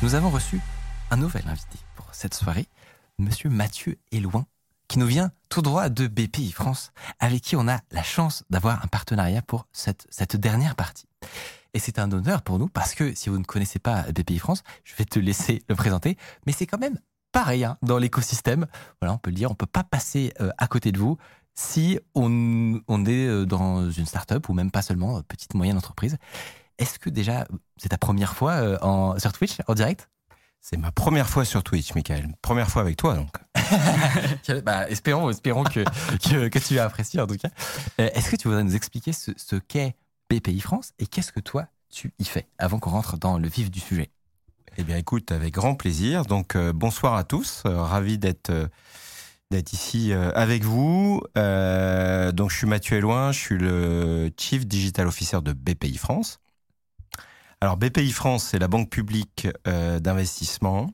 Nous avons reçu un nouvel invité pour cette soirée, Monsieur Mathieu Éloin, qui nous vient tout droit de BPI France, avec qui on a la chance d'avoir un partenariat pour cette, cette dernière partie. Et c'est un honneur pour nous parce que si vous ne connaissez pas BPI France, je vais te laisser le présenter, mais c'est quand même pareil hein, dans l'écosystème. Voilà, on peut le dire, on peut pas passer euh, à côté de vous si on, on est euh, dans une start-up ou même pas seulement euh, petite moyenne entreprise. Est-ce que déjà c'est ta première fois euh, en, sur Twitch en direct? C'est ma première fois sur Twitch, Michael. Première fois avec toi, donc. bah, espérons, espérons que, que, que tu as apprécié en tout cas. Euh, Est-ce que tu voudrais nous expliquer ce, ce qu'est BPI France et qu'est-ce que toi tu y fais avant qu'on rentre dans le vif du sujet? Eh bien, écoute, avec grand plaisir. Donc, euh, bonsoir à tous. Euh, ravi d'être d'être ici avec vous. Donc, je suis Mathieu Eloin. Je suis le Chief Digital Officer de BPI France. Alors, BPI France, c'est la banque publique euh, d'investissement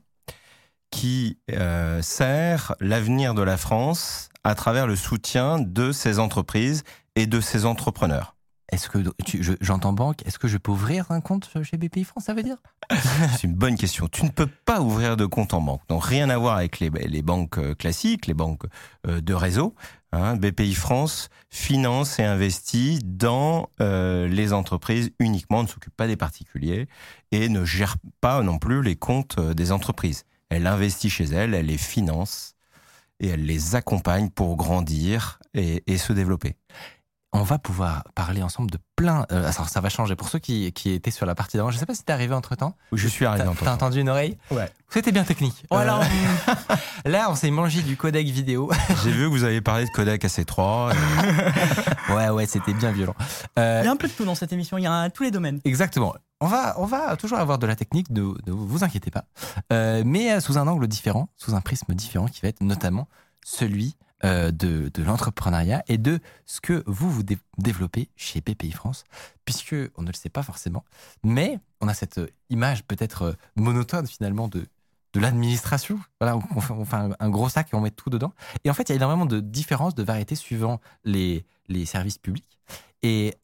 qui euh, sert l'avenir de la France à travers le soutien de ses entreprises et de ses entrepreneurs. Est-ce que tu- je- j'entends banque Est-ce que je peux ouvrir un compte chez BPI France Ça veut dire C'est une bonne question. Tu ne peux pas ouvrir de compte en banque. Donc rien à voir avec les, banques euh, classiques, les banques euh, de réseau. Hein. BPI France finance et investit dans euh, les entreprises uniquement, ne s'occupe pas des particuliers et ne gère pas non plus les comptes des entreprises. Elle investit chez elle, elle les finance et elle les accompagne pour grandir et se développer. On va pouvoir parler ensemble de plein. euh, alors ça va changer pour ceux qui, qui étaient sur la partie d'avant. Je sais pas si t'es arrivé entre temps. Je suis arrivé T'as en t'as entendu une oreille Ouais. C'était bien technique. Euh. Voilà. Là, on s'est mangé du codec vidéo. J'ai vu que vous avez parlé de codec AC3. et- ouais, ouais, c'était bien violent. Euh, Il y a un peu de tout dans cette émission, il y a un- tous les domaines. Exactement. On va, on va toujours avoir de la technique, ne, ne vous inquiétez pas. Euh, mais sous un angle différent, sous un prisme différent qui va être notamment celui euh, de, de l'entrepreneuriat et de ce que vous vous dé- développez chez BPI France, puisque on ne le sait pas forcément, mais on a cette euh, image peut-être euh, monotone finalement de, de l'administration. Voilà, on, fait, on fait un, gros sac et on met tout dedans. Et en fait, il y a énormément de différences, de variétés suivant les, les services publics. Et,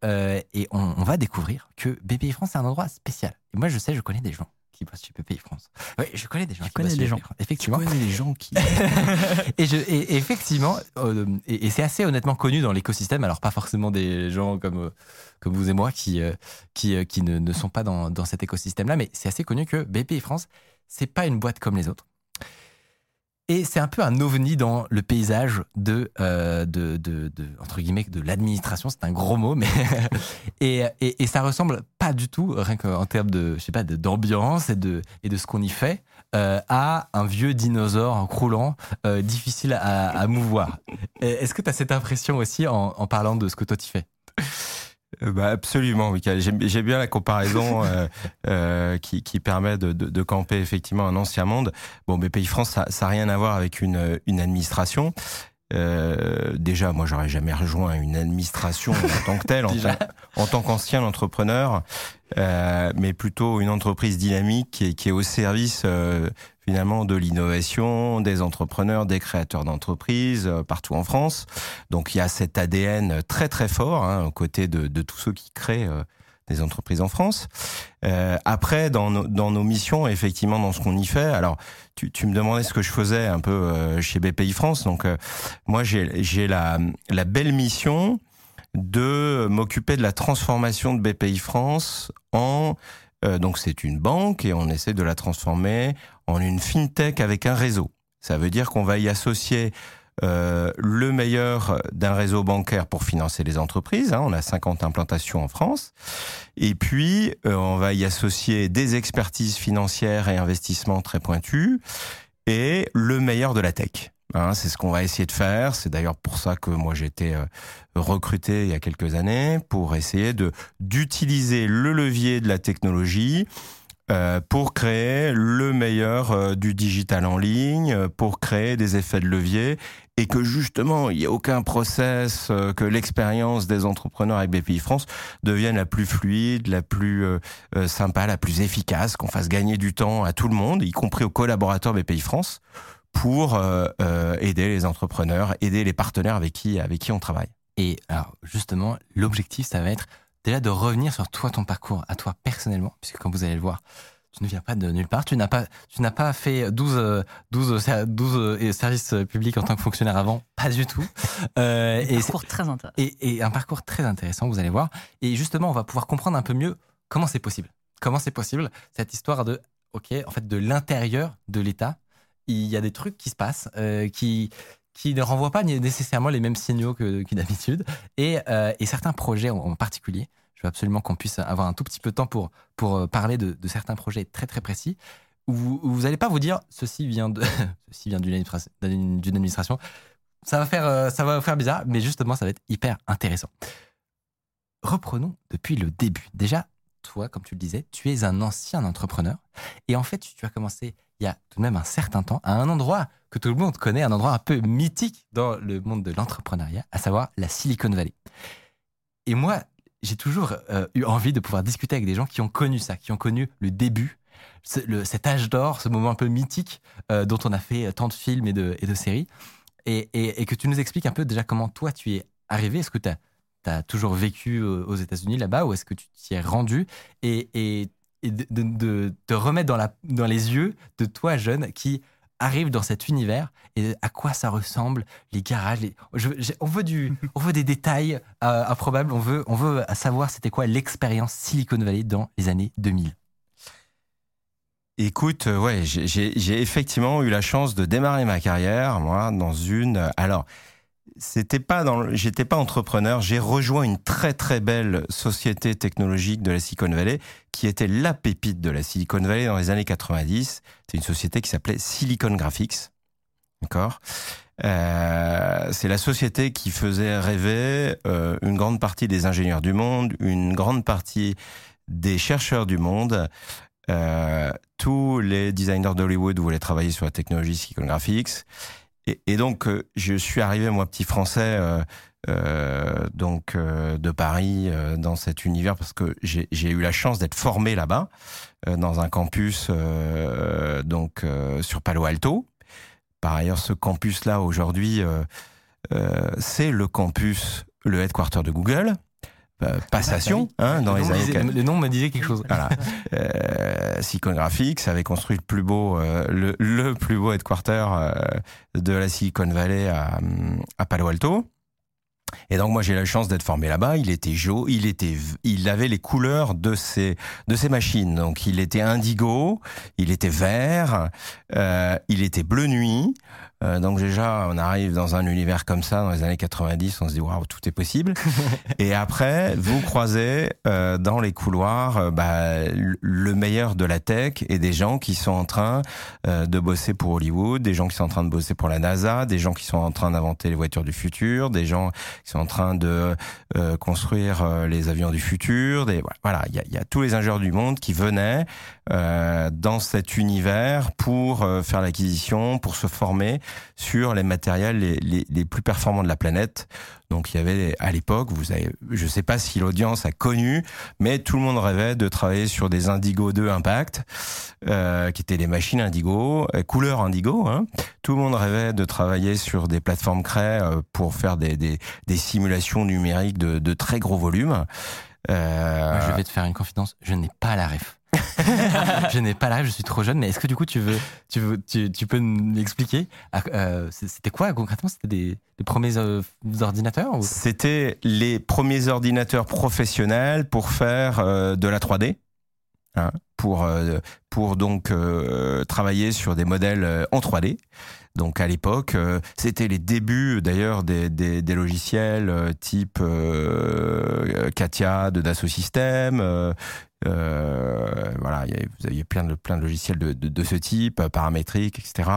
et on, on va découvrir que BPI France, c'est un endroit spécial. Et moi, je sais, je connais des gens qui bossent chez France. Oui, je connais des gens qui connais des gens. BPI France, Effectivement. les gens qui... et, je, effectivement, euh, et, et c'est assez honnêtement connu dans l'écosystème, alors pas forcément des gens comme, euh, comme vous et moi qui, euh, qui, qui ne, ne sont pas dans, dans cet écosystème-là, mais c'est assez connu que BPI France, c'est pas une boîte comme les autres. Et c'est un peu un ovni dans le paysage de, euh, de, de, de- entre guillemets, de l'administration. C'est un gros mot, mais et, et, et ça ressemble pas du tout, rien qu'en termes de, je sais pas, d'ambiance et de, et de ce qu'on y fait, euh, à un vieux dinosaure croulant, euh, difficile à, à mouvoir. Est-ce que tu as cette impression aussi en, en parlant de ce que toi tu fais? Euh, Bah absolument, Michael. J'aime j'aime bien la comparaison euh, euh, qui, qui permet de, de, de camper effectivement un ancien monde. Bon, BPI France, ça n'a rien à voir avec une, une administration. Euh, déjà, moi, j'aurais jamais rejoint une administration en tant que telle, en, tant- en tant qu'ancien entrepreneur, euh, mais plutôt une entreprise dynamique qui est, qui est au service euh, finalement de l'innovation, des entrepreneurs, des créateurs d'entreprises euh, partout en France. Donc il y a cet ADN très très fort hein, aux côtés de, de tous ceux qui créent euh, des entreprises en France. Euh, après, dans nos, missions, effectivement, dans ce qu'on y fait, alors tu, me demandais ce que je faisais un peu euh, chez BPI France. Donc euh, moi, j'ai la, belle mission de m'occuper de la transformation de BPI France en donc c'est une banque et on essaie de la transformer en une fintech avec un réseau. Ça veut dire qu'on va y associer euh, le meilleur d'un réseau bancaire pour financer les entreprises. hein. on a 50 implantations en France. Et puis, euh, on va y associer des expertises financières et investissements très pointus et le meilleur de la tech. Hein, c'est ce qu'on va essayer de faire. C'est d'ailleurs pour ça que moi j'ai été euh, recruté il y a quelques années pour essayer de d'utiliser le levier de la technologie pour créer le meilleur euh, du digital en ligne, pour créer des effets de levier et que justement il n'y ait aucun process, que l'expérience des entrepreneurs avec BPI France devienne la plus fluide, la plus sympa, la plus efficace, qu'on fasse gagner du temps à tout le monde, y compris aux collaborateurs BPI France pour euh, euh, aider les entrepreneurs, aider les partenaires avec qui, avec qui on travaille. Et alors, justement, l'objectif, ça va être déjà de revenir sur toi, ton parcours, à toi personnellement, puisque comme vous allez le voir, tu ne viens pas de nulle part. Tu n'as pas, tu n'as pas fait 12, 12, 12 services publics en tant que fonctionnaire avant. Pas du tout. Euh, un parcours très intéressant. Et, et, un parcours très intéressant, vous allez voir. Et justement, on va pouvoir comprendre un peu mieux comment c'est possible. Comment c'est possible, cette histoire de, OK, en fait, de l'intérieur de l'État il y a des trucs qui se passent euh, qui qui ne renvoient pas nécessairement les mêmes signaux que, d'habitude. Et, euh, et, certains projets en, particulier, je veux absolument qu'on puisse avoir un tout petit peu de temps pour, pour euh, parler de, certains projets très très précis, où vous n'allez pas vous dire ceci vient de ceci vient d'une administration. Ça va, faire, ça va faire bizarre, mais justement, ça va être hyper intéressant. Reprenons depuis le début. Déjà, toi, comme tu le disais, tu es un ancien entrepreneur. Et en fait, tu as commencé il y a tout de même un certain temps à un endroit que tout le monde connaît, un endroit un peu mythique dans le monde de l'entrepreneuriat, à savoir la Silicon Valley. Et moi, j'ai toujours euh, eu envie de pouvoir discuter avec des gens qui ont connu ça, qui ont connu le début, cet âge d'or, ce moment un peu mythique euh, dont on a fait tant de films et de, séries, et, que tu nous expliques un peu déjà comment toi tu es arrivé. Est-ce que tu as, toujours vécu aux États-Unis là-bas ou est-ce que tu t'y es rendu? Et, et et de, te remettre dans, la, dans les yeux de toi, jeune, qui arrive dans cet univers et à quoi ça ressemble, les garages. on, veut du, on veut des détails euh, improbables, on veut, on veut savoir c'était quoi l'expérience Silicon Valley dans les années 2000. Écoute, euh, ouais, j'ai effectivement eu la chance de démarrer ma carrière, moi, dans une. Alors, c'était pas dans, j'étais pas entrepreneur. J'ai rejoint une très très belle société technologique de la Silicon Valley qui était la pépite de la Silicon Valley dans les années 90. C'est une société qui s'appelait Silicon Graphics. D'accord? Euh, c'est la société qui faisait rêver euh, une grande partie des ingénieurs du monde, une grande partie des chercheurs du monde. Euh, tous les designers d'Hollywood voulaient travailler sur la technologie Silicon Graphics. Et, donc, euh, je suis arrivé, moi, petit français, euh, euh, donc de Paris, dans cet univers, parce que j'ai eu la chance d'être formé là-bas, dans un campus, donc sur Palo Alto. Par ailleurs, ce campus-là, aujourd'hui, c'est le campus, le headquarter de Google. Euh, passation hein, dans les années. le nom me disait quelque chose. Voilà. Euh, Silicon Graphics avait construit le plus beau, euh, le, le, plus beau headquarter euh, de la Silicon Valley à, à Palo Alto. Et donc moi j'ai la chance d'être formé là-bas. Il était jaune, il était, il avait les couleurs de ses de ses machines. Donc il était indigo, il était vert, euh, il était bleu nuit. Euh, donc déjà, on arrive dans un univers comme ça dans les années 90, on se dit waouh, tout est possible. et après, vous croisez euh, dans les couloirs euh, bah, le meilleur de la tech et des gens qui sont en train euh, de bosser pour Hollywood, des gens qui sont en train de bosser pour la NASA, des gens qui sont en train d'inventer les voitures du futur, des gens qui sont en train de euh, construire les avions du futur. Des, voilà, il y a, y a, tous les ingénieurs du monde qui venaient dans cet univers pour faire l'acquisition, pour se former sur les matériels les, plus performants de la planète. Donc il y avait à l'époque, vous avez, je sais pas si l'audience a connu, mais tout le monde rêvait de travailler sur des Indigo 2 Impact, euh, qui étaient des machines Indigo, euh, couleur Indigo. Hein. Tout le monde rêvait de travailler sur des plateformes Cray euh, pour faire des, des, des, simulations numériques de, de très gros volumes. Euh... je vais te faire une confidence, je n'ai pas la ref. Je n'ai pas la je suis trop jeune, mais est-ce que du coup tu veux, tu, veux, tu peux m'expliquer euh, C'était quoi concrètement C'était des, premiers euh, ordinateurs C'était les premiers ordinateurs professionnels pour faire euh, de la 3D. Hein, pour, pour donc travailler sur des modèles en 3D. Donc à l'époque, c'était les débuts d'ailleurs des, des, des, logiciels type Katia de Dassault Systèmes, euh, voilà, vous aviez plein de, plein de logiciels de, de, de ce type, euh, paramétriques, etc.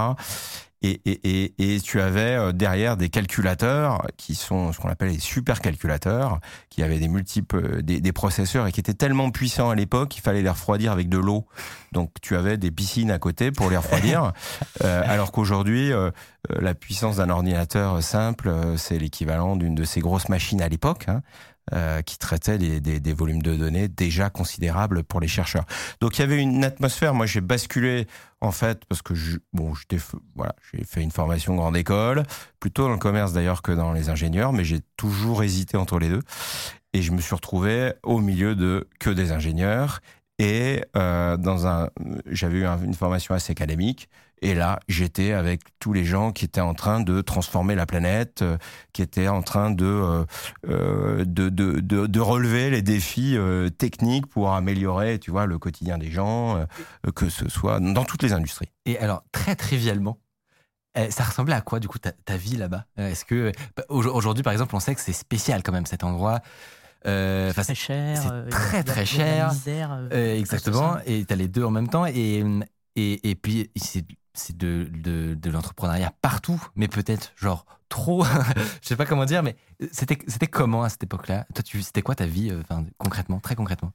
Et, et, et, tu avais euh, derrière des calculateurs qui sont ce qu'on appelle les supercalculateurs, qui avaient des multiples des, des, processeurs et qui étaient tellement puissants à l'époque qu'il fallait les refroidir avec de l'eau. Donc tu avais des piscines à côté pour les refroidir, euh, alors qu'aujourd'hui la puissance d'un ordinateur simple c'est l'équivalent d'une de ces grosses machines à l'époque. Hein. Euh, qui traitait des, des, des, volumes de données déjà considérables pour les chercheurs. Donc il y avait une atmosphère. Moi, j'ai basculé en fait parce que je, bon, j'étais voilà, j'ai fait une formation grande école, plutôt dans le commerce d'ailleurs que dans les ingénieurs, mais j'ai toujours hésité entre les deux. Et je me suis retrouvé au milieu de que des ingénieurs et euh, dans un, j'avais eu une formation assez académique. Et là, j'étais avec tous les gens qui étaient en train de transformer la planète, euh, qui étaient en train de, euh, euh de, de, de, de, relever les défis euh, techniques pour améliorer, tu vois, le quotidien des gens, euh, que ce soit dans toutes les industries. Et alors, très trivialement, eh, ça ressemblait à quoi, du coup, ta, ta vie là-bas? Est-ce que bah, aujourd'hui, par exemple, on sait que c'est spécial quand même cet endroit euh, c'est très cher. C'est très très cher. Misère, euh, exactement. Et tu as les deux en même temps. Et, et, et puis, c'est c'est de, l'entrepreneuriat partout, mais peut-être genre trop. je sais pas comment dire, mais c'était c'était comment à cette époque-là? Toi, c'était quoi ta vie, enfin concrètement, très concrètement?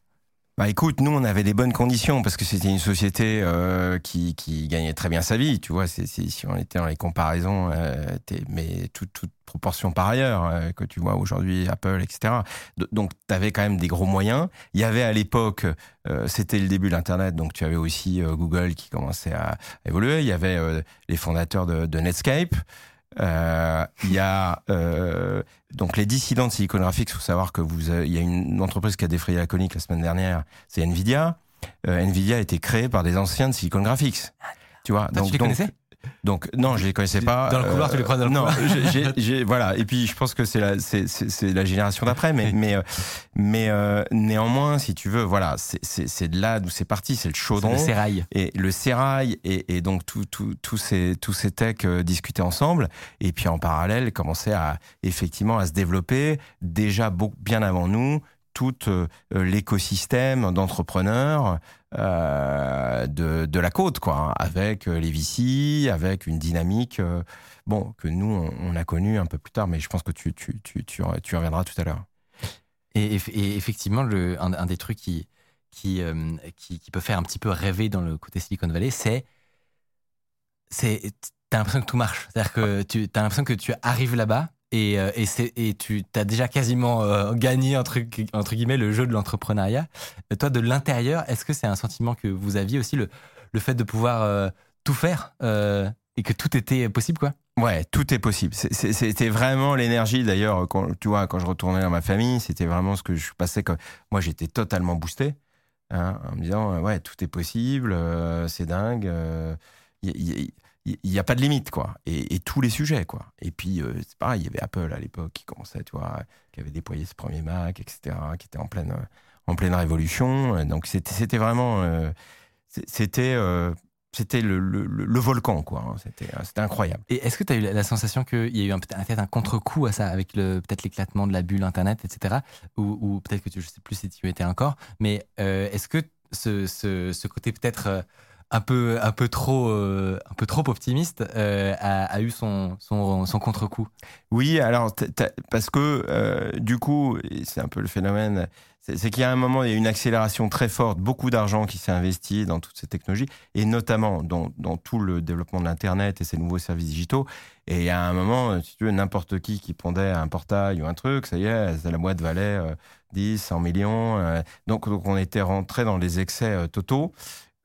Bah écoute, nous on avait des bonnes conditions parce que c'était une société euh, qui, qui gagnait très bien sa vie, tu vois. C'est, si on était dans les comparaisons, euh, mais toute, toute proportion par ailleurs euh, que tu vois aujourd'hui Apple, etc. donc tu avais quand même des gros moyens. Il y avait à l'époque, euh, c'était le début de l'internet, donc tu avais aussi euh, Google qui commençait à évoluer. Il y avait euh, les fondateurs de, de Netscape. Euh, il y a euh, donc les dissidents de Silicon Graphics. Il faut savoir que vous, il y a une entreprise qui a défrayé la conique la semaine dernière. C'est Nvidia. Euh, Nvidia a été créé par des anciens de Silicon Graphics. Tu vois. donc, tu les donc, connaissais? Donc non, je les connaissais pas. Dans le couloir, euh, tu les croises dans le non, couloir. j'ai, voilà. Et puis je pense que c'est la, c'est, génération d'après, mais mais euh, mais euh, néanmoins, si tu veux, voilà, c'est, de là d'où c'est parti, c'est le chaudron, le sérail et le sérail et, et donc tout, tout, tous ces tous ces techs euh, discutaient ensemble. Et puis en parallèle, commençaient à effectivement à se développer déjà beaucoup, bien avant nous tout euh, l'écosystème d'entrepreneurs euh, de, de, la côte, quoi, hein, avec euh, les VC, avec une dynamique, euh, bon, que nous on, on, a connue un peu plus tard, mais je pense que tu tu tu tu, tu reviendras tout à l'heure. Et, et, effectivement, le, un, un, des trucs qui qui, euh, qui qui peut faire un petit peu rêver dans le côté Silicon Valley, c'est c'est t'as l'impression que tout marche, c'est-à-dire que tu as l'impression que tu arrives là-bas et, euh, et, et tu as déjà quasiment euh, gagné entre, entre guillemets le jeu de l'entrepreneuriat. Toi, de l'intérieur, est-ce que c'est un sentiment que vous aviez aussi, le, le fait de pouvoir euh, tout faire euh, et que tout était possible, quoi? Ouais, tout est possible. C'était vraiment l'énergie. D'ailleurs, quand tu vois, quand je retournais dans ma famille, c'était vraiment ce que je passais. Moi, j'étais totalement boosté hein, en me disant ouais, tout est possible, euh, c'est dingue. Euh, il n'y a pas de limite, quoi. Et, tous les sujets, quoi. Et puis, euh, c'est pareil, il y avait Apple à l'époque qui commençait, tu vois, qui avait déployé ce premier Mac, etc., qui était en pleine, en pleine révolution. Donc, c'était vraiment, euh, c'était, euh, le, le, le, volcan, quoi. C'était, c'était incroyable. Et est-ce que tu as eu la sensation qu'il y a eu peut-être un contre-coup à ça, avec peut-être l'éclatement de la bulle Internet, etc., ou, peut-être que tu, je sais plus si tu étais encore, mais est-ce que ce, ce côté peut-être un peu un peu trop euh, un peu trop optimiste euh, a, eu son son, son contre-coup. Oui, alors parce que euh, du coup, c'est un peu le phénomène, c'est qu'il y a un moment il y a une accélération très forte, beaucoup d'argent qui s'est investi dans toutes ces technologies et notamment dans, dans tout le développement de l'internet et ces nouveaux services digitaux. Et a un moment, si tu veux, n'importe qui qui pondait un portail ou un truc, ça y est, la boîte valait 10, 100 millions. donc, donc on était rentré dans les excès totaux.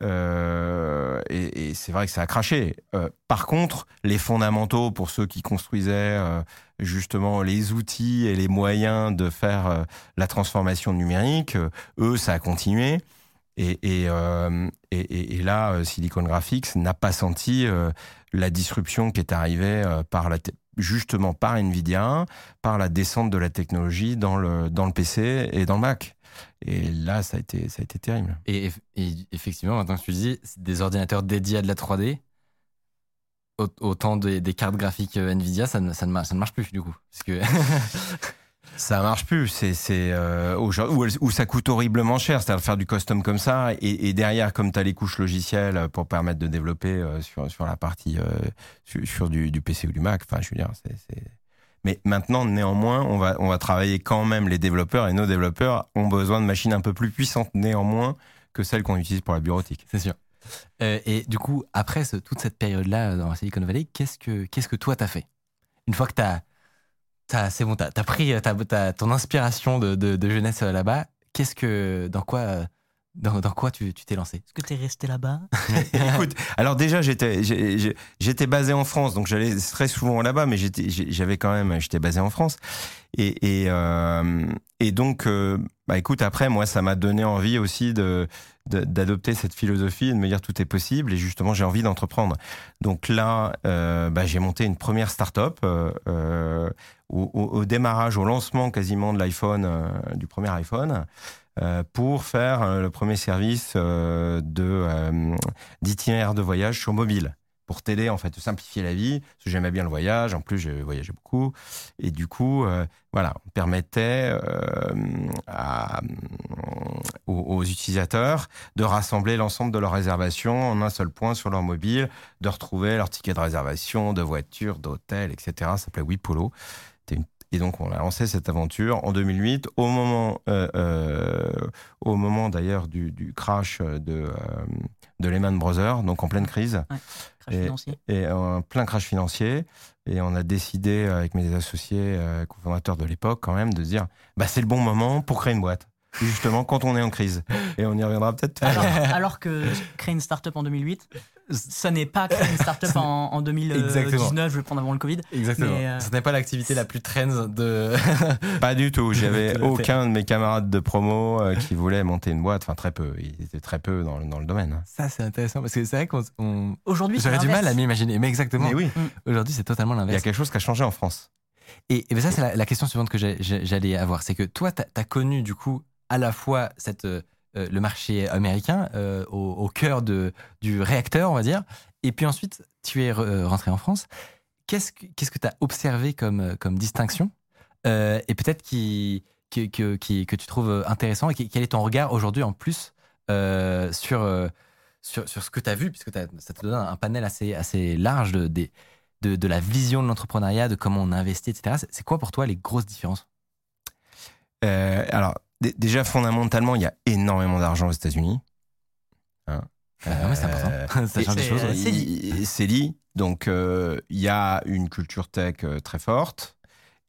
Euh, et, c'est vrai que ça a craché. Euh, par contre, les fondamentaux pour ceux qui construisaient euh, justement les outils et les moyens de faire la transformation numérique, eux, ça a continué. Et, là, Silicon Graphics n'a pas senti la disruption qui est arrivée par justement par Nvidia, par la descente de la technologie dans le dans le PC et dans le Mac. Et là, ça a été, ça a été terrible. Et, et effectivement, maintenant que tu dis, des ordinateurs dédiés à de la 3D, autant des, des cartes graphiques Nvidia, ça ne, ça, ne marche, ça ne marche plus du coup. Parce que Ça marche plus. C'est c'est euh, ou ça coûte horriblement cher, c'est-à-dire faire du custom comme ça et, et derrière comme tu as les couches logicielles pour permettre de développer euh, sur sur la partie euh, sur, sur du, du, PC ou du Mac. Enfin, je veux dire, c'est mais maintenant, néanmoins, on va, on va travailler quand même les développeurs et nos développeurs ont besoin de machines un peu plus puissantes néanmoins que celles qu'on utilise pour la bureautique. C'est sûr. Euh, et du coup, après toute cette période-là dans Silicon Valley, qu'est-ce que, qu'est-ce que toi t'as fait? Une fois que t'as, t'as, c'est bon, t'as, as pris t'as, ton inspiration de, de, de jeunesse euh, là-bas, qu'est-ce que, dans quoi euh, dans, dans, quoi tu t'es lancé Est-ce que tu es resté là-bas Écoute, alors déjà j'étais basé en France, donc j'allais très souvent là-bas, mais j'avais quand même j'étais basé en France et et, euh, et donc euh, bah écoute après moi ça m'a donné envie aussi de d'adopter cette philosophie et de me dire tout est possible et justement j'ai envie d'entreprendre. Donc là euh, bah, j'ai monté une première start-up au, au, au, démarrage, au lancement quasiment de l'iPhone, du premier iPhone. Euh, pour faire euh, le premier service euh, d'itinéraire de voyage sur mobile pour t'aider en fait, simplifier la vie. Parce que j'aimais bien le voyage, en plus j'ai voyagé beaucoup, et du coup, voilà, on permettait aux, utilisateurs de rassembler l'ensemble de leurs réservations en un seul point sur leur mobile, de retrouver leur ticket de réservation, de voiture, d'hôtel, etc. Ça s'appelait WePolo. C'était une et donc, on a lancé cette aventure en 2008, au moment, euh, euh, au moment d'ailleurs du, du, crash de, euh, de Lehman Brothers, donc en pleine crise. Ouais, crash et, financier. Et en plein crash financier. Et on a décidé, avec mes associés cofondateurs de l'époque, quand même, de se dire bah, c'est le bon moment pour créer une boîte. Justement, quand on est en crise. Et on y reviendra peut-être. Alors, alors que créer une start-up en 2008, ça n'est pas créer une start-up en, en 2019, Exactement. je vais prendre avant le Covid. Exactement. Mais euh... Ce n'est pas l'activité la plus trend de. pas du tout. J'avais aucun de mes camarades de promo euh, qui voulait monter une boîte. Enfin, très peu. Ils étaient très peu dans, dans le domaine. Ça, c'est intéressant parce que c'est vrai qu'on. On... Aujourd'hui, j'aurais du mal à m'imaginer. Mais exactement. Mais oui. Aujourd'hui, c'est totalement l'inverse. Il y a quelque chose qui a changé en France. Et, et ça, c'est la, la, question suivante que j'allais avoir. C'est que toi, tu as, as, connu, du coup, à la fois cette. Euh, le marché américain euh, au, cœur du réacteur, on va dire, et puis ensuite, tu es rentré en France. Qu'est-ce que tu as observé comme, distinction euh, Et peut-être qui, que tu trouves intéressant Et quel est ton regard aujourd'hui en plus euh, sur, euh, sur, ce que tu as vu Puisque ça te donne un panel assez, assez large de, de, de, la vision de l'entrepreneuriat, de comment on investit, etc. C'est quoi pour toi les grosses différences? Euh, Alors, déjà, fondamentalement, il y a énormément d'argent aux États-Unis. Hein euh, ouais, c'est important. ça change des choses. Ouais. C'est dit. Donc, il euh, y a une culture tech euh, très forte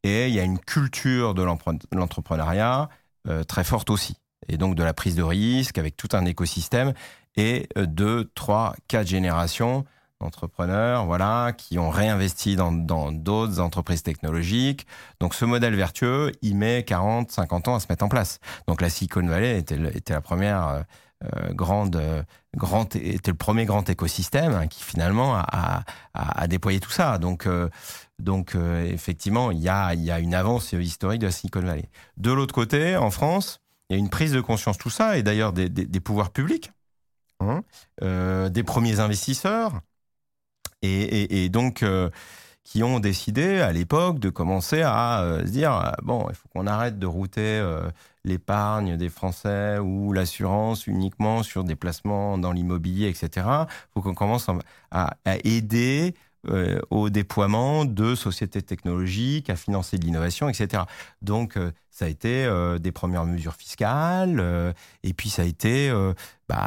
et il y a une culture de l'entrepreneuriat euh, très forte aussi. Et donc, de la prise de risque avec tout un écosystème et deux, trois, quatre générations d'entrepreneurs, voilà, qui ont réinvesti dans d'autres entreprises technologiques. Donc, ce modèle vertueux, il met 40, 50 ans à se mettre en place. Donc, la Silicon Valley était, la première euh, grande, euh, était le premier grand écosystème hein, qui finalement a, a, déployé tout ça. Donc, euh, donc effectivement, il y a, y a une avance historique de la Silicon Valley. De l'autre côté, en France, il y a une prise de conscience tout ça, et d'ailleurs des, des, pouvoirs publics, hein, euh, des premiers investisseurs, et, donc euh, qui ont décidé à l'époque de commencer à euh, se dire bon, il faut qu'on arrête de router l'épargne des Français ou l'assurance uniquement sur des placements dans l'immobilier, etc. Il faut qu'on commence à aider euh, au déploiement de sociétés technologiques, à financer de l'innovation, etc. Donc, euh, ça a été euh, des premières mesures fiscales, et puis ça a été bah,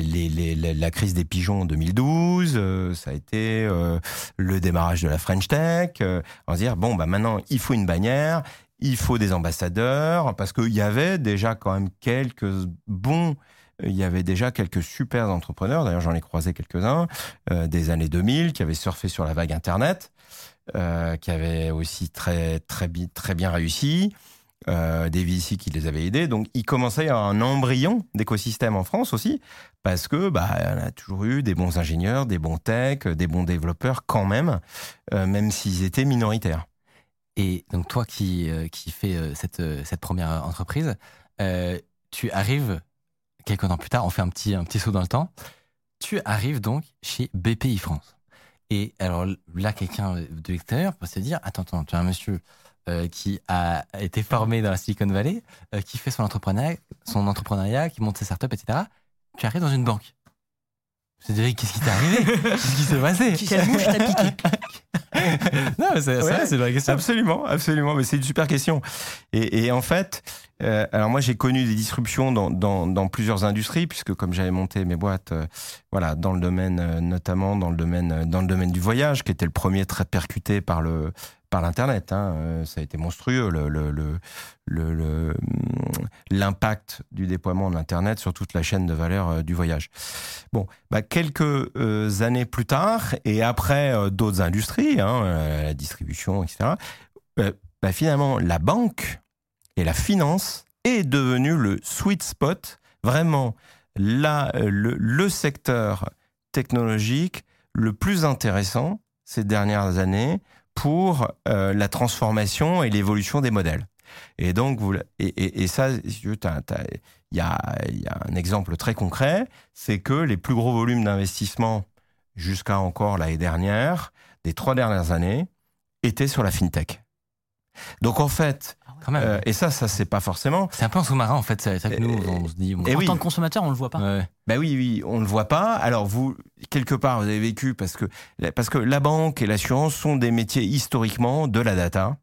les, les, la crise des pigeons en 2012, ça a été le démarrage de la French Tech. on va dire, bon, bah, maintenant, il faut une bannière, il faut des ambassadeurs, parce qu'il y avait déjà quand même quelques bons il y avait déjà quelques super entrepreneurs, d'ailleurs j'en ai croisé quelques-uns, euh, des années 2000, qui avaient surfé sur la vague Internet, euh, qui avaient aussi très, très, très bien réussi, euh, des VC qui les avaient aidés. Donc il commençait à avoir un embryon d'écosystème en France aussi, parce que bah, on a toujours eu des bons ingénieurs, des bons tech, des bons développeurs quand même, euh, même s'ils étaient minoritaires. Et donc toi qui, euh, qui fais euh, cette, cette première entreprise, tu arrives quelques temps plus tard, on fait un petit, un petit saut dans le temps. Tu arrives donc chez BPI France. Et alors là, quelqu'un de l'extérieur peut se dire Attends, attends, tu as un monsieur qui a été formé dans la Silicon Valley, qui fait son entrepreneuriat, son entrepreneuriat, qui monte ses startups, etc. Tu arrives dans une banque. Cédric, qu'est-ce qui t'est arrivé? Qu'est-ce qui s'est passé? Piqué? Non, mais c'est c'est une vraie question. Absolument, absolument. Mais c'est une super question. Et, et en fait, euh, alors moi j'ai connu des disruptions dans, dans, dans, plusieurs industries puisque comme j'avais monté mes boîtes, euh, voilà, dans le domaine euh, notamment dans le domaine dans le domaine du voyage, qui était le premier très percuté par le par l'internet. Hein, ça a été monstrueux le l'impact du déploiement de l'internet sur toute la chaîne de valeur du voyage. Bon, bah, quelques années plus tard et après d'autres industries, hein, la distribution, etc. Bah, finalement la banque et la finance est devenue le sweet spot, vraiment le, le secteur technologique le plus intéressant ces dernières années pour euh, la transformation et l'évolution des modèles. Et donc, vous, et, et, ça, il y a, y a un exemple très concret, c'est que les plus gros volumes d'investissement jusqu'à encore l'année dernière, des trois dernières années, étaient sur la fintech. Donc en fait, euh, et ça, ça c'est pas forcément. C'est un peu un sous-marin en fait. C'est ça que nous on se dit. en tant que consommateur, on le voit pas. Bah oui, oui, on le voit pas. Alors vous, quelque part, vous avez vécu parce que parce que la banque et l'assurance sont des métiers historiquement de la data.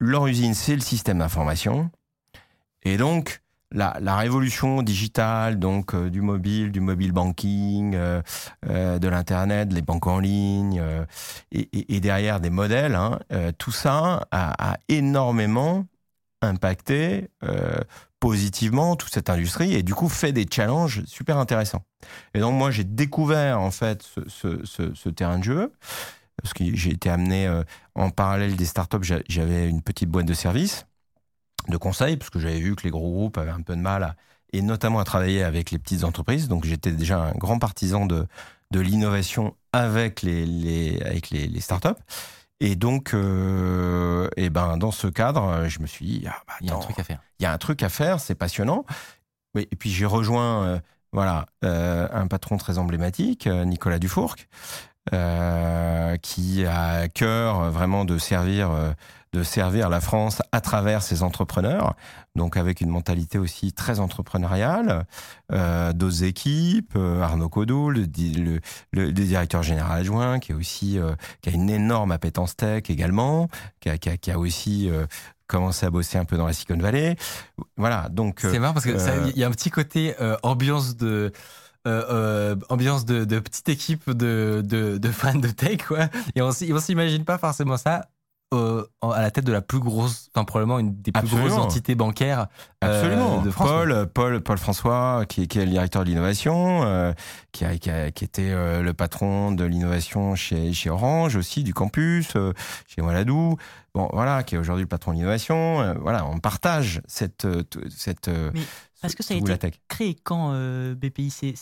Leur usine, c'est le système d'information. Et donc, la, révolution digitale, donc euh, du mobile, du mobile banking, euh, euh, de l'internet, les banques en ligne, et, derrière des modèles, hein, tout ça a, énormément impacté positivement toute cette industrie et du coup fait des challenges super intéressants. Et donc moi j'ai découvert en fait ce, terrain de jeu parce que j'ai été amené en parallèle des startups, j'avais une petite boîte de services de conseils, parce que j'avais vu que les gros groupes avaient un peu de mal, à, et notamment à travailler avec les petites entreprises. Donc j'étais déjà un grand partisan de, de l'innovation avec les, les, avec les, les startups. Et donc, euh, et ben, dans ce cadre, je me suis dit, ah, bah, il y a un truc à faire. Il y a un truc à faire, c'est passionnant. Et puis j'ai rejoint, euh, voilà, euh, un patron très emblématique, Nicolas Dufourc, qui a à cœur vraiment de servir de servir la France à travers ses entrepreneurs, donc avec une mentalité aussi très entrepreneuriale, euh, d'autres équipes, euh, Arnaud Codou, le, le, directeur général adjoint, qui est aussi euh, qui a une énorme appétence tech également, qui a, qui a, aussi commencé à bosser un peu dans la Silicon Valley. Voilà, donc c'est marrant parce que il y a un petit côté ambiance de ambiance de, de, petite équipe de, de, de, fans de tech, quoi. Et on, on s'imagine pas forcément ça euh, à la tête de la plus grosse, enfin probablement une des plus grosses entités bancaires euh, Absolument. de France. Paul, Paul, Paul François, qui, qui est le directeur de l'innovation, euh, qui, a, qui, a, qui, était le patron de l'innovation chez, chez Orange aussi, du campus, chez Waladou. Bon, voilà, qui est aujourd'hui le patron de l'innovation. voilà, on partage cette, cette, parce que ça a été créé quand euh, BPI C'est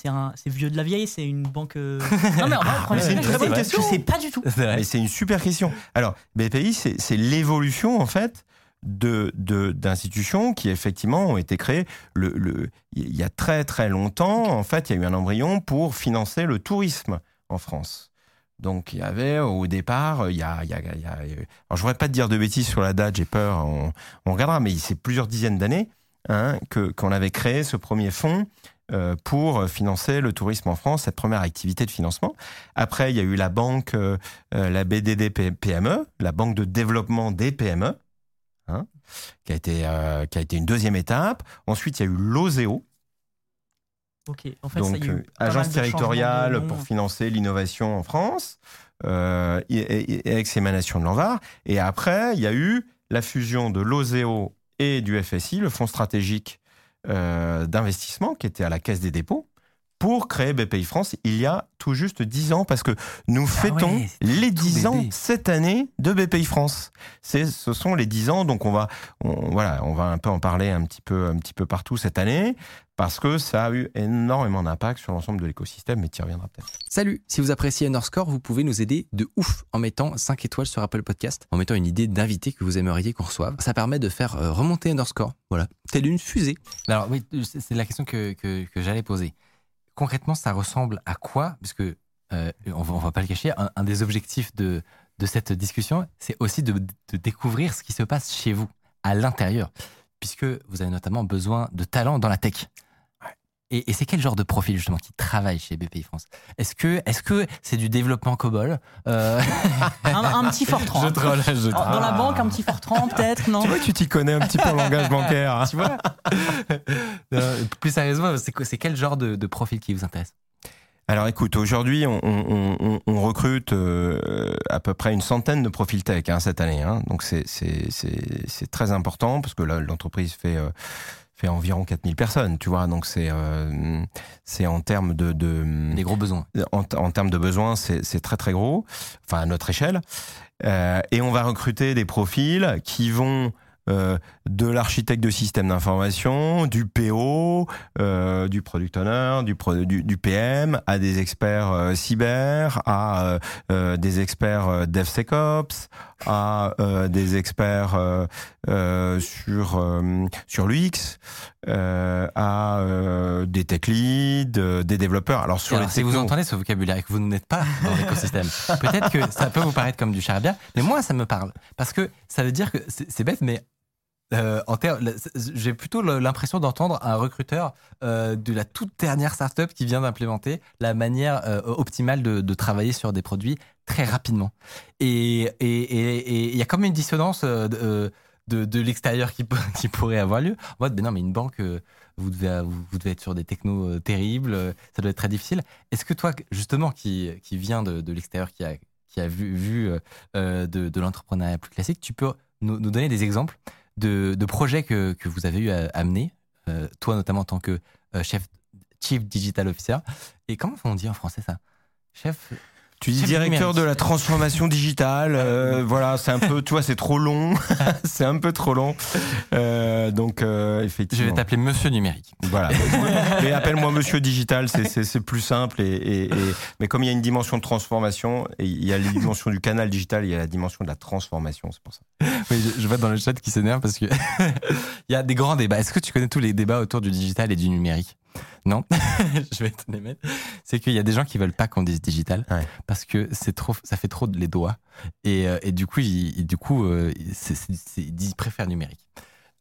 vieux de la vieille C'est une banque. Euh, non, mais c'est une très bonne question. Je sais pas du tout. Mais c'est une super question. Alors, BPI, c'est l'évolution, en fait, de d'institutions qui effectivement ont été créées le, le, il y a très très longtemps. En fait, il y a eu un embryon pour financer le tourisme en France. Donc il y avait au départ, il y a, il y a, il y a alors je voudrais pas te dire de bêtises sur la date, j'ai peur, on, on regardera, mais c'est plusieurs dizaines d'années hein, que qu'on avait créé ce premier fonds euh, pour financer le tourisme en France, cette première activité de financement. Après, il y a eu la banque, euh, euh la BDD PME, la banque de développement des PME, hein, qui a été euh, qui a été une deuxième étape. Ensuite, il y a eu l'OSEO. Ok. En fait, Donc, ça y a eu agence territoriale pour financer l'innovation en France, avec ses émanations de l'Anvar. Et après, il y a eu la fusion de l'OSEO et du FSI, le fonds stratégique euh, d'investissement qui était à la Caisse des dépôts, pour créer BPI France il y a tout juste 10 ans, parce que nous ah fêtons les 10 ans cette année de BPI France. C'est, ce sont les 10 ans, donc on va, on, voilà, on va un peu en parler un petit peu, un petit peu partout cette année parce que ça a eu énormément d'impact sur l'ensemble de l'écosystème, mais tu y reviendras peut-être. Salut, si vous appréciez Underscore, vous pouvez nous aider de ouf en mettant 5 étoiles sur Apple Podcast, en mettant une idée d'invité que vous aimeriez qu'on reçoive. Ça permet de faire euh, remonter Underscore, voilà, telle une fusée. Alors oui, c'est la question que, que, j'allais poser. Concrètement, ça ressemble à quoi? Parce que, euh, on, va, va pas le cacher, un, des objectifs de, de cette discussion, c'est aussi de, de découvrir ce qui se passe chez vous, à l'intérieur, puisque vous avez notamment besoin de talent dans la tech. Et, et c'est quel genre de profil justement qui travaille chez BPI France? Est-ce que est-ce que c'est du développement COBOL euh... un, un, petit Fortran. Je troll, je troll. Dans la banque, un petit Fortran peut-être, non? Tu vois, tu t'y connais un petit peu en langage bancaire. Hein. tu vois Plus sérieusement, c'est quel genre de, de profil qui vous intéresse? Alors écoute, aujourd'hui, on, on, on, recrute euh, à peu près une centaine de profils tech hein, cette année. Hein. Donc c'est très important parce que l'entreprise fait... Euh, fait environ 4000 personnes, tu vois. Donc c'est euh, c'est en termes de, de des gros besoins. En, en termes de besoins, c'est très très gros. Enfin à notre échelle. Euh, et on va recruter des profils qui vont euh, de l'architecte de système d'information, du PO, euh, du product owner, du, du, du, PM, à des experts euh, cyber, à euh, des experts DevSecOps, à des experts sur sur l'UX, à des tech leads, des développeurs. Alors sur les si vous entendez ce vocabulaire et que vous n'êtes pas dans l'écosystème, peut-être que ça peut vous paraître comme du charabia, mais moi ça me parle parce que ça veut dire que c'est bête, mais euh, en j'ai plutôt l'impression d'entendre un recruteur euh, de la toute dernière startup qui vient d'implémenter la manière euh, optimale de, travailler sur des produits très rapidement. Et il y a comme une dissonance de, de, l'extérieur qui, pourrait avoir lieu. En mode, mais non, mais une banque, vous devez, être sur des technos terribles, ça doit être très difficile. Est-ce que toi, justement, qui, qui vient de, l'extérieur, qui a, vu, de, l'entrepreneuriat plus classique, tu peux nous donner des exemples de, projets que, que, vous avez eu à, amener, euh, toi notamment en tant que euh, chef, chief digital officer. Et comment on dit en français ça? Chef tu dis directeur de la transformation digitale, euh, voilà, c'est un peu, tu vois, c'est trop long, c'est un peu trop long. Euh, donc, euh, effectivement. Je vais t'appeler Monsieur Numérique. Voilà. mais appelle-moi Monsieur Digital, c'est plus simple. Et, et, mais comme il y a une dimension de transformation, et il y a la dimension du canal digital, il y a la dimension de la transformation, c'est pour ça. Oui, je, je vois dans le chat qui s'énerve parce que il y a des grands débats. Est-ce que tu connais tous les débats autour du digital et du numérique? Non, je vais te les mettre. C'est qu'il y a des gens qui veulent pas qu'on dise digital parce que c'est trop, ça fait trop de les doigts et, euh, et du coup, ils, du coup, euh, ils préfèrent numérique.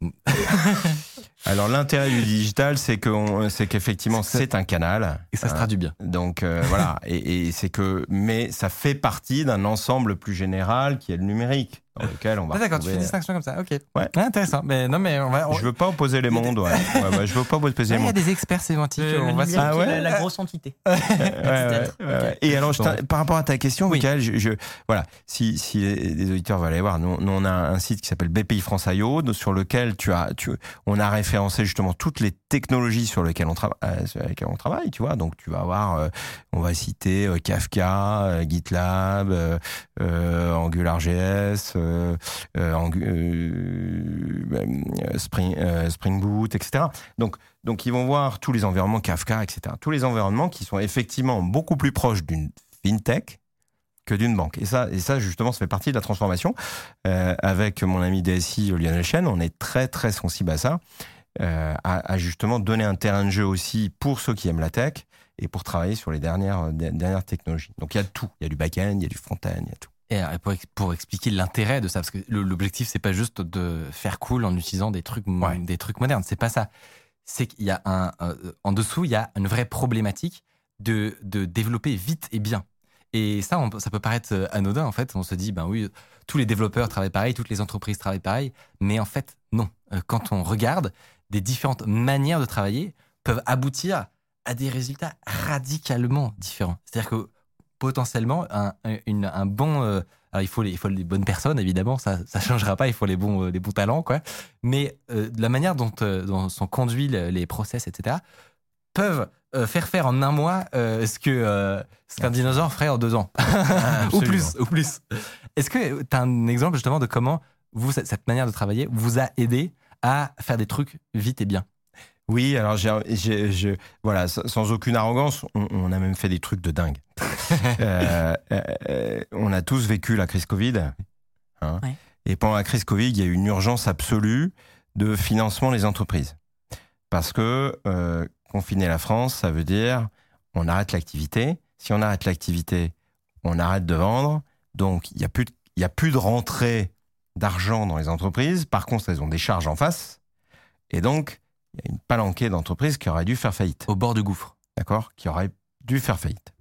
Alors l'intérêt du digital, c'est que c'est qu'effectivement c'est un canal et ça se traduit bien. Donc euh, voilà, et, et c'est que mais ça fait partie d'un ensemble plus général qui est le numérique dans lequel on va. Ah, D'accord, tu fais une distinction comme ça. Ok. Ouais. Ah, intéressant. Mais non, mais on va. Je veux pas opposer les mondes. Ouais. ouais, ouais je veux pas opposer les mondes. Il y a des experts sémantiques. on va ah, ouais. la, la, grosse entité. ouais, Et alors, par rapport à ta question, oui. Michael, je, je, voilà, si, si les auditeurs veulent aller voir, nous, nous on a un site qui s'appelle BPI France IO, sur lequel tu as, tu, on a référencé justement toutes les technologies sur lesquelles on, travaille, euh, sur lesquelles on travaille. Tu vois, donc tu vas avoir, euh, on va citer euh, Kafka, GitLab, AngularJS. Euh, Spring, Spring Boot, etc. Donc, donc ils vont voir tous les environnements Kafka, etc. Tous les environnements qui sont effectivement beaucoup plus proches d'une fintech que d'une banque. Et ça, et ça, justement, ça fait partie de la transformation. avec mon ami DSI Lionel Chen, on est très, très sensible à ça, à, justement donner un terrain de jeu aussi pour ceux qui aiment la tech et pour travailler sur les dernières, dernières technologies. Donc il y a tout. Il y a du back-end, il y a du front-end, il y a tout. Et pour, pour expliquer l'intérêt de ça, parce que l'objectif c'est pas juste de faire cool en utilisant des trucs, des trucs modernes, c'est pas ça. C'est qu'il y a un, euh, en dessous, il y a une vraie problématique de, de développer vite et bien. Et ça, ça peut paraître euh, anodin en fait. On se dit, ben oui, tous les développeurs travaillent pareil, toutes les entreprises travaillent pareil, mais en fait, non. Euh, quand on regarde, des différentes manières de travailler peuvent aboutir à des résultats radicalement différents. C'est-à-dire que potentiellement un, un bon. Euh, alors il faut les, il faut les bonnes personnes évidemment, ça ça changera pas. Il faut les bons euh, les bons talents quoi. Mais euh, la manière dont, dont sont conduits les, process etc peuvent faire faire en un mois ce que ce qu'un dinosaure ferait en deux ans ou plus ou plus. Est-ce que tu as un exemple justement de comment vous cette manière de travailler vous a aidé à faire des trucs vite et bien oui, alors j'ai, voilà, sans aucune arrogance, on, a même fait des trucs de dingue. Euh, euh, on a tous vécu la crise Covid. Hein. Et pendant la crise Covid, il y a eu une urgence absolue de financement des entreprises. Parce que euh, confiner la France, ça veut dire on arrête l'activité. Si on arrête l'activité, on arrête de vendre. Donc, il n'y a, plus de, a plus de rentrée d'argent dans les entreprises. Par contre, elles ont des charges en face. Et donc, il y a une palanquée d'entreprises qui auraient dû faire faillite. Au bord du gouffre. D'accord? Qui auraient dû faire faillite.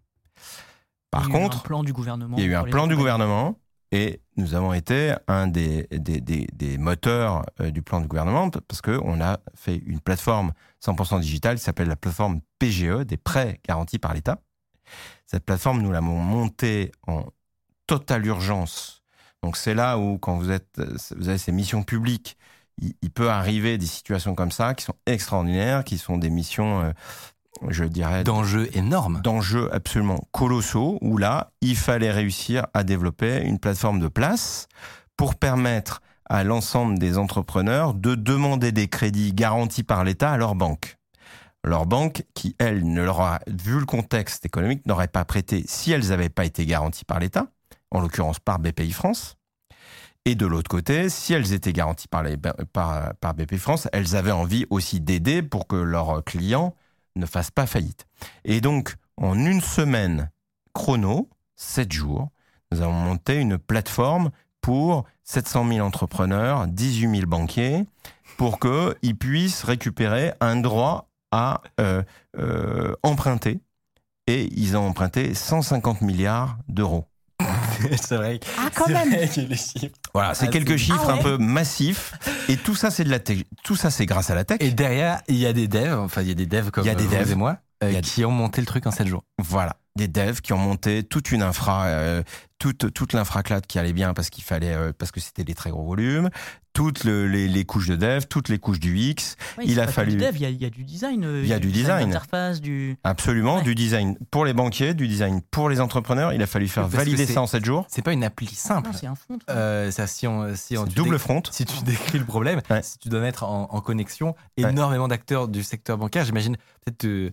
Par il y contre, a eu un plan du gouvernement. Il y a eu un plan du gouvernement et nous avons été un des, des, des, moteurs euh, du plan du gouvernement parce qu'on a fait une plateforme 100% digitale qui s'appelle la plateforme PGE, des prêts garantis par l'État. Cette plateforme, nous l'avons montée en totale urgence. Donc c'est là où, quand vous, êtes, vous avez ces missions publiques, il, peut arriver des situations comme ça qui sont extraordinaires, qui sont des missions euh, je dirais... D'enjeux énormes. D'enjeux absolument colossaux, où là, il fallait réussir à développer une plateforme de place pour permettre à l'ensemble des entrepreneurs de demander des crédits garantis par l'État à leur banque. Leur banque, qui, elle, ne leur a, vu le contexte économique, n'aurait pas prêté si elles n'avaient pas été garanties par l'État, en l'occurrence par BPI France. Et de l'autre côté, si elles étaient garanties par, les, France, elles avaient envie aussi d'aider pour que leurs clients ne fasse pas faillite. Et donc, en une semaine chrono, 7 jours, nous avons monté une plateforme pour 700 000 entrepreneurs, 18 000 banquiers, pour qu'ils puissent récupérer un droit à euh, euh, emprunter. Et ils ont emprunté 150 milliards d'euros. c'est vrai. Ah, quand même. Voilà, c'est ah, quelques chiffres ah un peu massifs. Et tout ça, c'est de la Tout ça, c'est grâce à la tech. Et derrière, il y a des devs. Enfin, il y a des devs comme il y a des devs. et moi euh, qui ont monté le truc en 7 jours. Voilà des devs qui ont monté toute une infra, euh, toute toute l'infraclade qui allait bien parce qu'il fallait euh, parce que c'était des très gros volumes, toutes les, les, couches de dev, toutes les couches du X. il a fallu. il y, y, a du design. Il y a du design. Interface, du. Absolument, du design pour les banquiers, du design pour les entrepreneurs. Il a fallu faire valider ça en 7 jours. C'est pas une appli simple. C'est un front. Euh, ça, si on, si on double front. Si tu décris le problème, si tu dois mettre en, en connexion énormément d'acteurs du secteur bancaire, j'imagine peut-être.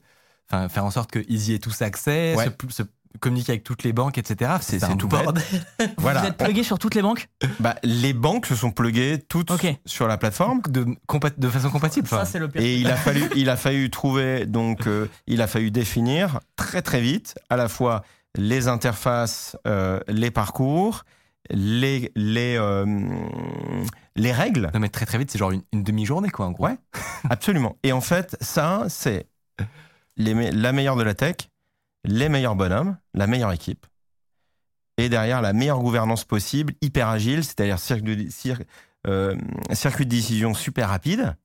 Faire en sorte qu'ils y aient tous accès, se, communiquer avec toutes les banques, etc. C'est tout bordel. voilà. Vous êtes plugué sur toutes les banques bah, Les banques se sont pluguées toutes sur la plateforme. De, de façon compatible. Ça, c'est le pire. Et il a, fallu, il a fallu trouver, donc, euh, il a fallu définir très très vite à la fois les interfaces, euh, les parcours, les, les, euh, les règles. Non, mais très très vite, c'est genre une, demi-journée, quoi, en gros. Ouais, absolument. Et en fait, ça, c'est la meilleure de la tech les meilleurs bonhommes, la meilleure équipe, et derrière la meilleure gouvernance possible, hyper agile, c'est-à-dire euh, circuit, de décision super rapide,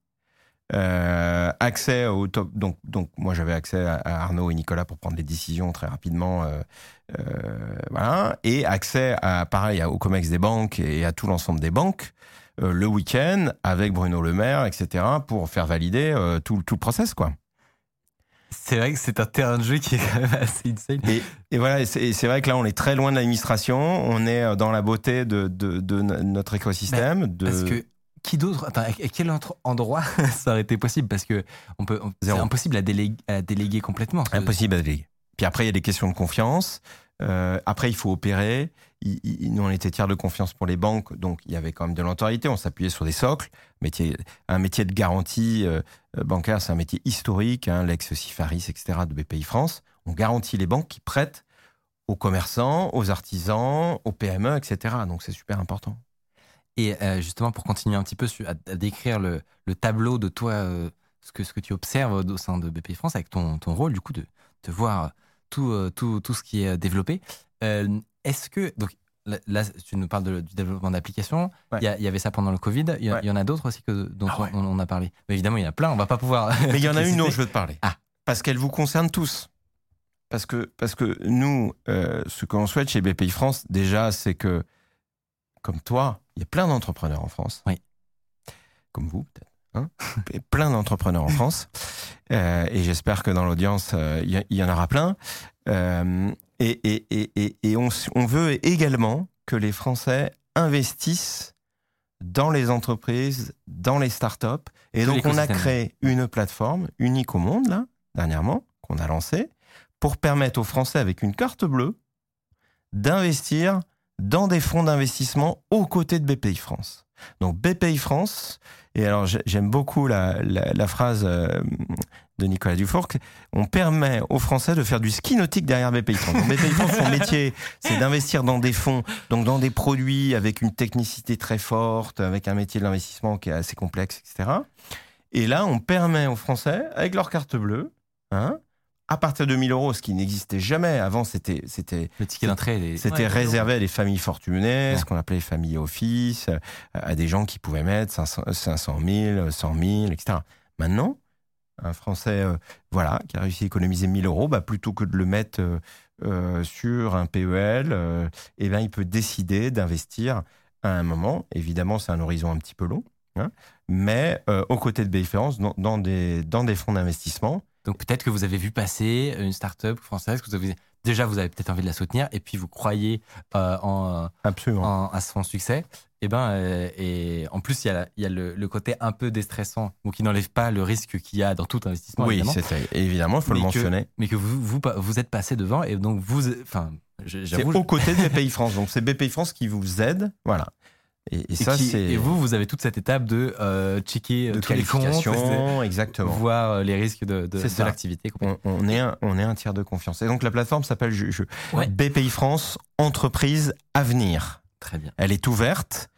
euh, accès au top. Donc, moi j'avais accès à, Arnaud et Nicolas pour prendre les décisions très rapidement, euh, voilà, et accès à pareil au Comex des banques et à tout l'ensemble des banques le week-end avec Bruno Le Maire, etc. pour faire valider tout, tout le process quoi. C'est vrai que c'est un terrain de jeu qui est quand même assez insane. Et, voilà, c'est vrai que là, on est très loin de l'administration. On est euh, dans la beauté de, de, notre écosystème. de... Parce que qui d'autre à quel autre endroit ça aurait été possible? Parce que on peut, c'est impossible à déléguer, à déléguer complètement. Impossible à déléguer. Après, il y a des questions de confiance. Euh, après, il faut opérer. nous, on était tiers de confiance pour les banques, donc il y avait quand même de l'autorité. On s'appuyait sur des socles. Un métier de garantie euh, euh, bancaire, c'est un métier historique, hein, l'ex-Sifaris, etc., de BPI France. On garantit les banques qui prêtent aux commerçants, aux artisans, aux PME, etc. Donc c'est super important. Et justement, pour continuer un petit peu à, décrire le, tableau de toi, ce, que, tu observes au sein de BPI France, avec ton, rôle, du coup, de, de voir tout, tout, tout ce qui est développé. Est-ce que, donc là, tu nous parles du développement d'applications, il y, avait ça pendant le Covid, il y, en a d'autres aussi que, dont ah on, a parlé. Mais évidemment, il y en a plein, on va pas pouvoir. Mais il y en a une dont je veux te parler. Ah. Parce qu'elle vous concerne tous. Parce que, parce que nous, euh, ce qu'on souhaite chez BPI France, déjà, c'est que, comme toi, il y a plein d'entrepreneurs en France. Oui. Comme vous, peut-être. Hein plein d'entrepreneurs en France. Euh, et j'espère que dans l'audience, euh, il y, en aura plein. Euh, et, et, et, et on, on, veut également que les Français investissent dans les entreprises, dans les startups. Et donc, on a créé une plateforme unique au monde, là, dernièrement, qu'on a lancée, pour permettre aux Français, avec une carte bleue, d'investir dans des fonds d'investissement aux côtés de BPI France. Donc BPI France, et alors j'aime beaucoup la, phrase euh, de Nicolas Dufour, on permet aux Français de faire du ski nautique derrière BPI France. Donc BPI France, son métier, c'est d'investir dans des fonds, donc dans des produits avec une technicité très forte, avec un métier de l'investissement qui est assez complexe, etc. Et là, on permet aux Français, avec leur carte bleue, hein, à partir de 1000 euros, ce qui n'existait jamais. Avant, c'était c'était le ticket d'entrée. C'était réservé à des familles fortunées, ce qu'on appelait les familles office, à des gens qui pouvaient mettre 500, 500 000, 100 000, etc. Maintenant, un Français, euh, voilà, qui a réussi à économiser 1000 euros, bah, plutôt que de le mettre euh, euh, sur un PEL, eh ben, il peut décider d'investir à un moment. Évidemment, c'est un horizon un petit peu long, hein, mais aux côtés de dans, dans, des, dans des fonds d'investissement. Donc peut-être que vous avez vu passer une start-up française, que vous avez, déjà vous avez peut-être envie de la soutenir, et puis vous croyez en, Absolument. à son succès. Et eh ben, euh, et en plus, il y a, y a le, côté un peu déstressant, ou qui n'enlève pas le risque qu'il y a dans tout investissement. Oui, c'est évidemment, il faut le mentionner. mais que vous, vous, vous êtes passé devant, et donc vous, enfin, c'est aux côtés de BPI France. Donc c'est BPI France qui vous aide, voilà. Et, ça, c'est. Et vous, vous avez toute cette étape de euh, checker de tous les comptes, exactement, voir euh, les risques de, de, de l'activité. On, est un, on est un tiers de confiance. Et donc la plateforme s'appelle je, BPI France Entreprise Avenir. Très bien. Elle est ouverte.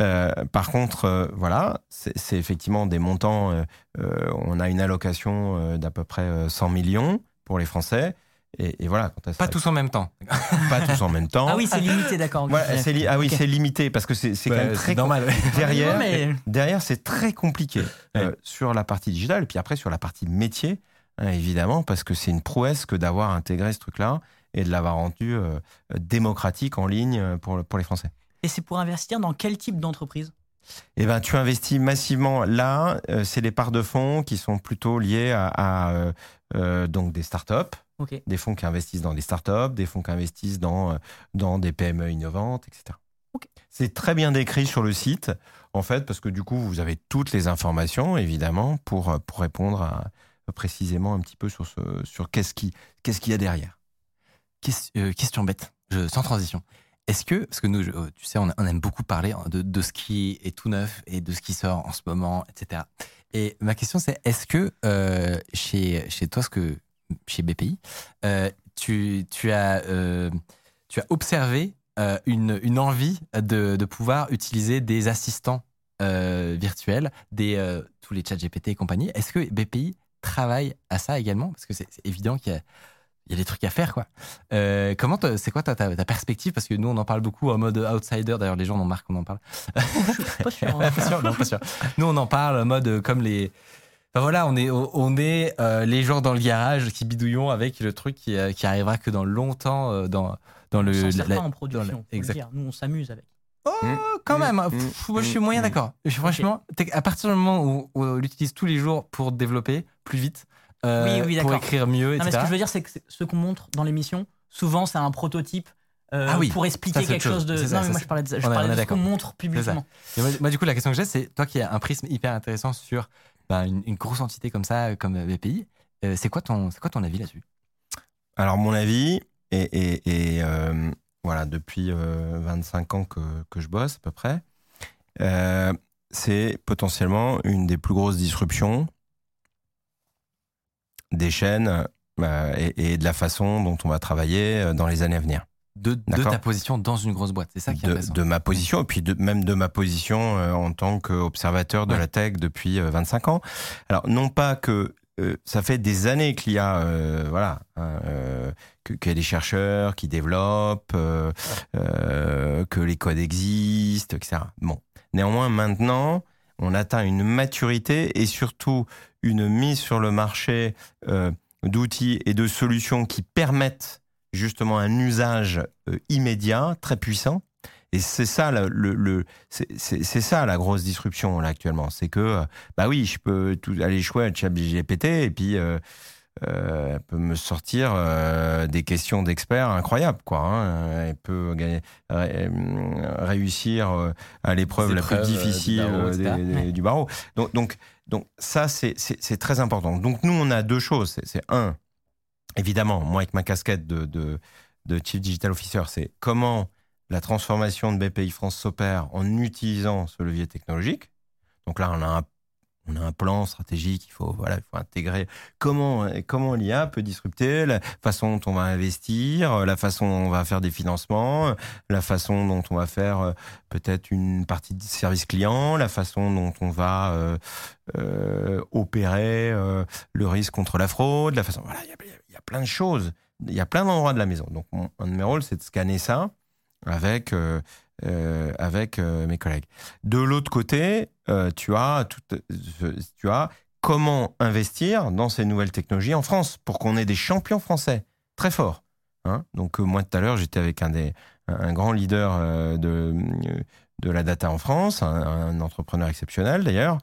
Euh, par contre, euh, voilà, c'est effectivement des montants. Euh, on a une allocation d'à peu près 100 millions pour les Français. Et, voilà. pas tous en même temps. pas tous en même temps. Ah oui, c'est limité, d'accord. ah oui, c'est limité parce que c'est quand même très normal. Derrière, derrière, c'est très compliqué sur la partie digitale et puis après sur la partie métier, hein, évidemment, parce que c'est une prouesse que d'avoir intégré ce truc-là et de l'avoir rendu démocratique en ligne pour, pour les Français. Et c'est pour investir dans quel type d'entreprise? Eh ben, tu investis massivement là. Euh, c'est les parts de fonds qui sont plutôt liées à, euh, euh, donc des startups, des fonds qui investissent dans des startups, des fonds qui investissent dans dans des PME innovantes, etc. C'est très bien décrit sur le site, en fait, parce que du coup, vous avez toutes les informations, évidemment, pour pour répondre à, précisément un petit peu sur ce sur qu'est-ce qui qu'est-ce qu'il y a derrière. question bête, sans transition. Est-ce que, parce que nous, oh, tu sais, on, aime beaucoup parler hein, de, ce qui est tout neuf et de ce qui sort en ce moment, etc. Et ma question, c'est est-ce que euh, chez, chez toi, ce que, chez BPI, euh, tu, tu, as, euh, tu as observé une, une envie de, de pouvoir utiliser des assistants virtuels, des, tous les chats GPT et compagnie? Est-ce que BPI travaille à ça également? Parce que c'est évident qu'il y a il y a des trucs à faire quoi. Euh, comment c'est quoi ta, ta, perspective? Parce que nous on en parle beaucoup en mode outsider d'ailleurs les gens en marquent qu'on en parle. pas sûr, hein. pas sûr, non, pas sûr. Nous on en parle en mode comme les Enfin voilà, on est, on est euh, les gens dans le garage qui bidouillons avec le truc qui, euh, qui arrivera que dans longtemps euh, dans, dans le. La, pas en production. Exact. Nous, on s'amuse avec. Oh, mmh. quand même. Mmh. moi, je suis moyen mmh. d'accord. Franchement, à partir du moment où, où on l'utilise tous les jours pour développer plus vite, euh, oui, pour écrire mieux, etc. Non, mais ce que je veux dire, c'est que ce qu'on montre dans l'émission, souvent, c'est un prototype euh, ah oui, pour expliquer quelque chose, de. non, mais moi je parlais de, je parlais de ce qu'on montre publiquement. Moi, du coup, la question que j'ai, c'est toi qui as un prisme hyper intéressant sur bah, une, grosse entité comme ça, comme BPI, euh, c'est quoi, ton, quoi ton avis là-dessus? Alors, mon avis, et, voilà, depuis 25 ans que, que, je bosse à peu près, c'est potentiellement une des plus grosses disruptions des chaînes euh, et, de la façon dont on va travailler euh, dans les années à venir. De, ta position dans une grosse boîte, c'est ça qui est de, de ma position, et puis de, même de ma position euh, en tant qu'observateur de la tech depuis 25 ans. Alors, non pas que ça fait des années qu'il y a, voilà, hein, qu'il y a des chercheurs qui développent, que les codes existent, etc. Bon, néanmoins, maintenant, on atteint une maturité et surtout une mise sur le marché euh, d'outils et de solutions qui permettent justement un usage euh, immédiat, très puissant. Et c'est ça le, c'est ça la grosse disruption là actuellement, c'est que euh, bah oui, je peux tout, aller jouer à ChatGPT et puis euh, elle peut me sortir euh, des questions d'experts incroyables, quoi. Hein. Elle peut gagner, réussir à l'épreuve la plus difficile du barreau. Donc, donc, donc ça, c'est très important. Donc nous, on a deux choses. C'est un, évidemment, moi avec ma casquette de, Chief Digital Officer, c'est comment la transformation de BPI France s'opère en utilisant ce levier technologique. Donc là, on a un on a un plan stratégique, il faut, voilà, il faut intégrer comment, comment l'IA peut disrupter la façon dont on va investir, la façon dont on va faire des financements, la façon dont on va faire euh, peut-être une partie de service client, la façon dont on va euh, euh, opérer le risque contre la fraude, la façon, voilà, il y, a, plein de choses, il y a plein d'endroits de la maison. Donc, un de mes rôles, c'est de scanner ça avec euh, avec euh, mes collègues. De l'autre côté, euh, tu as tout, tu as comment investir dans ces nouvelles technologies en France pour qu'on ait des champions français très forts. Hein Donc moi tout à l'heure j'étais avec un des un grand leader de de la data en France, un, entrepreneur exceptionnel d'ailleurs.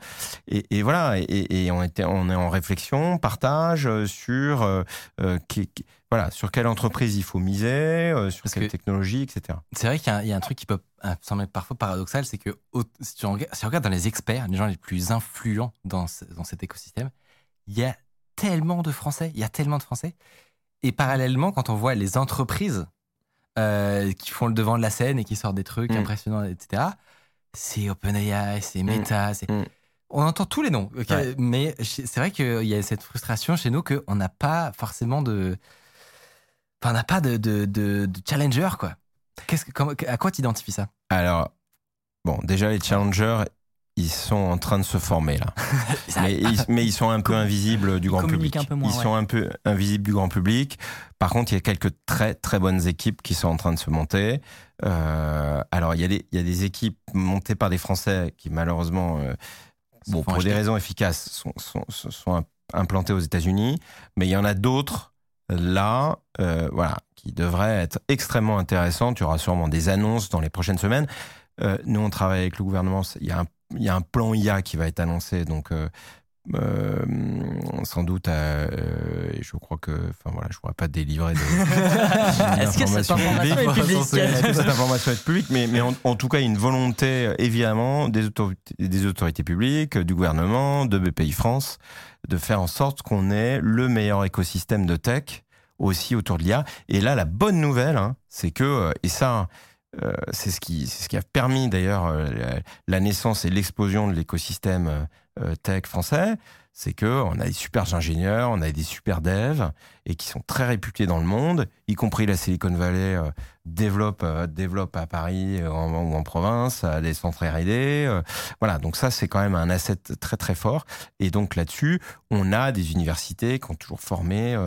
Et, voilà, et, on, était, on est en réflexion, partage sur voilà, sur quelle entreprise il faut miser, euh, sur quelle technologie, etc. C'est vrai qu'il y, a un truc qui peut sembler parfois paradoxal, c'est que si tu, regardes, dans les experts, les gens les plus influents dans, dans cet écosystème, il y a tellement de Français, il y a tellement de Français. Et parallèlement, quand on voit les entreprises euh, qui font le devant de la scène et qui sortent des trucs mm. impressionnants, etc., c'est OpenAI, c'est mm. Meta, c'est... Mm. On entend tous les noms, mais c'est vrai qu'il y a cette frustration chez nous qu'on n'a pas forcément de, Enfin, on n'a pas de, de, de, challenger, quoi. Qu'est-ce que, à quoi tu identifies ça? Alors, bon, déjà, les challengers, ils sont en train de se former, là. mais, ils, sont un peu invisibles du grand public. ils sont un peu invisibles du grand public. Par contre, il y a quelques très, très bonnes équipes qui sont en train de se monter. Euh, alors, il y, a des, il y a des équipes montées par des Français qui, malheureusement, euh, bon, pour des raisons efficaces, sont, sont, sont implantées aux États-Unis. Mais il y en a d'autres là, euh, voilà, qui devrait être extrêmement intéressant. Tu auras sûrement des annonces dans les prochaines semaines. Euh, nous, on travaille avec le gouvernement. Il y, a un, il y a un plan IA qui va être annoncé, donc euh, euh sans doute. Euh, je crois que, enfin voilà, je ne pourrais pas délivrer. De, Est-ce que cette information est publique Est-ce que cette information est publique? Mais, mais en, tout cas, il y a une volonté, évidemment, des autorités, des autorités publiques, du gouvernement, de BPI France, de faire en sorte qu'on ait le meilleur écosystème de tech aussi autour de l'IA. Et là, la bonne nouvelle, hein, c'est que, euh, et ça, euh, c'est ce qui, c'est ce qui a permis d'ailleurs euh, la naissance et l'explosion de l'écosystème tech français, c'est que on a des super ingénieurs, on a des super devs et qui sont très réputés dans le monde, y compris la Silicon Valley euh, développe euh, développe à Paris euh, ou en province, à des centres R&D. voilà, donc ça c'est quand même un asset très très fort. Et donc là-dessus, on a des universités qui ont toujours formé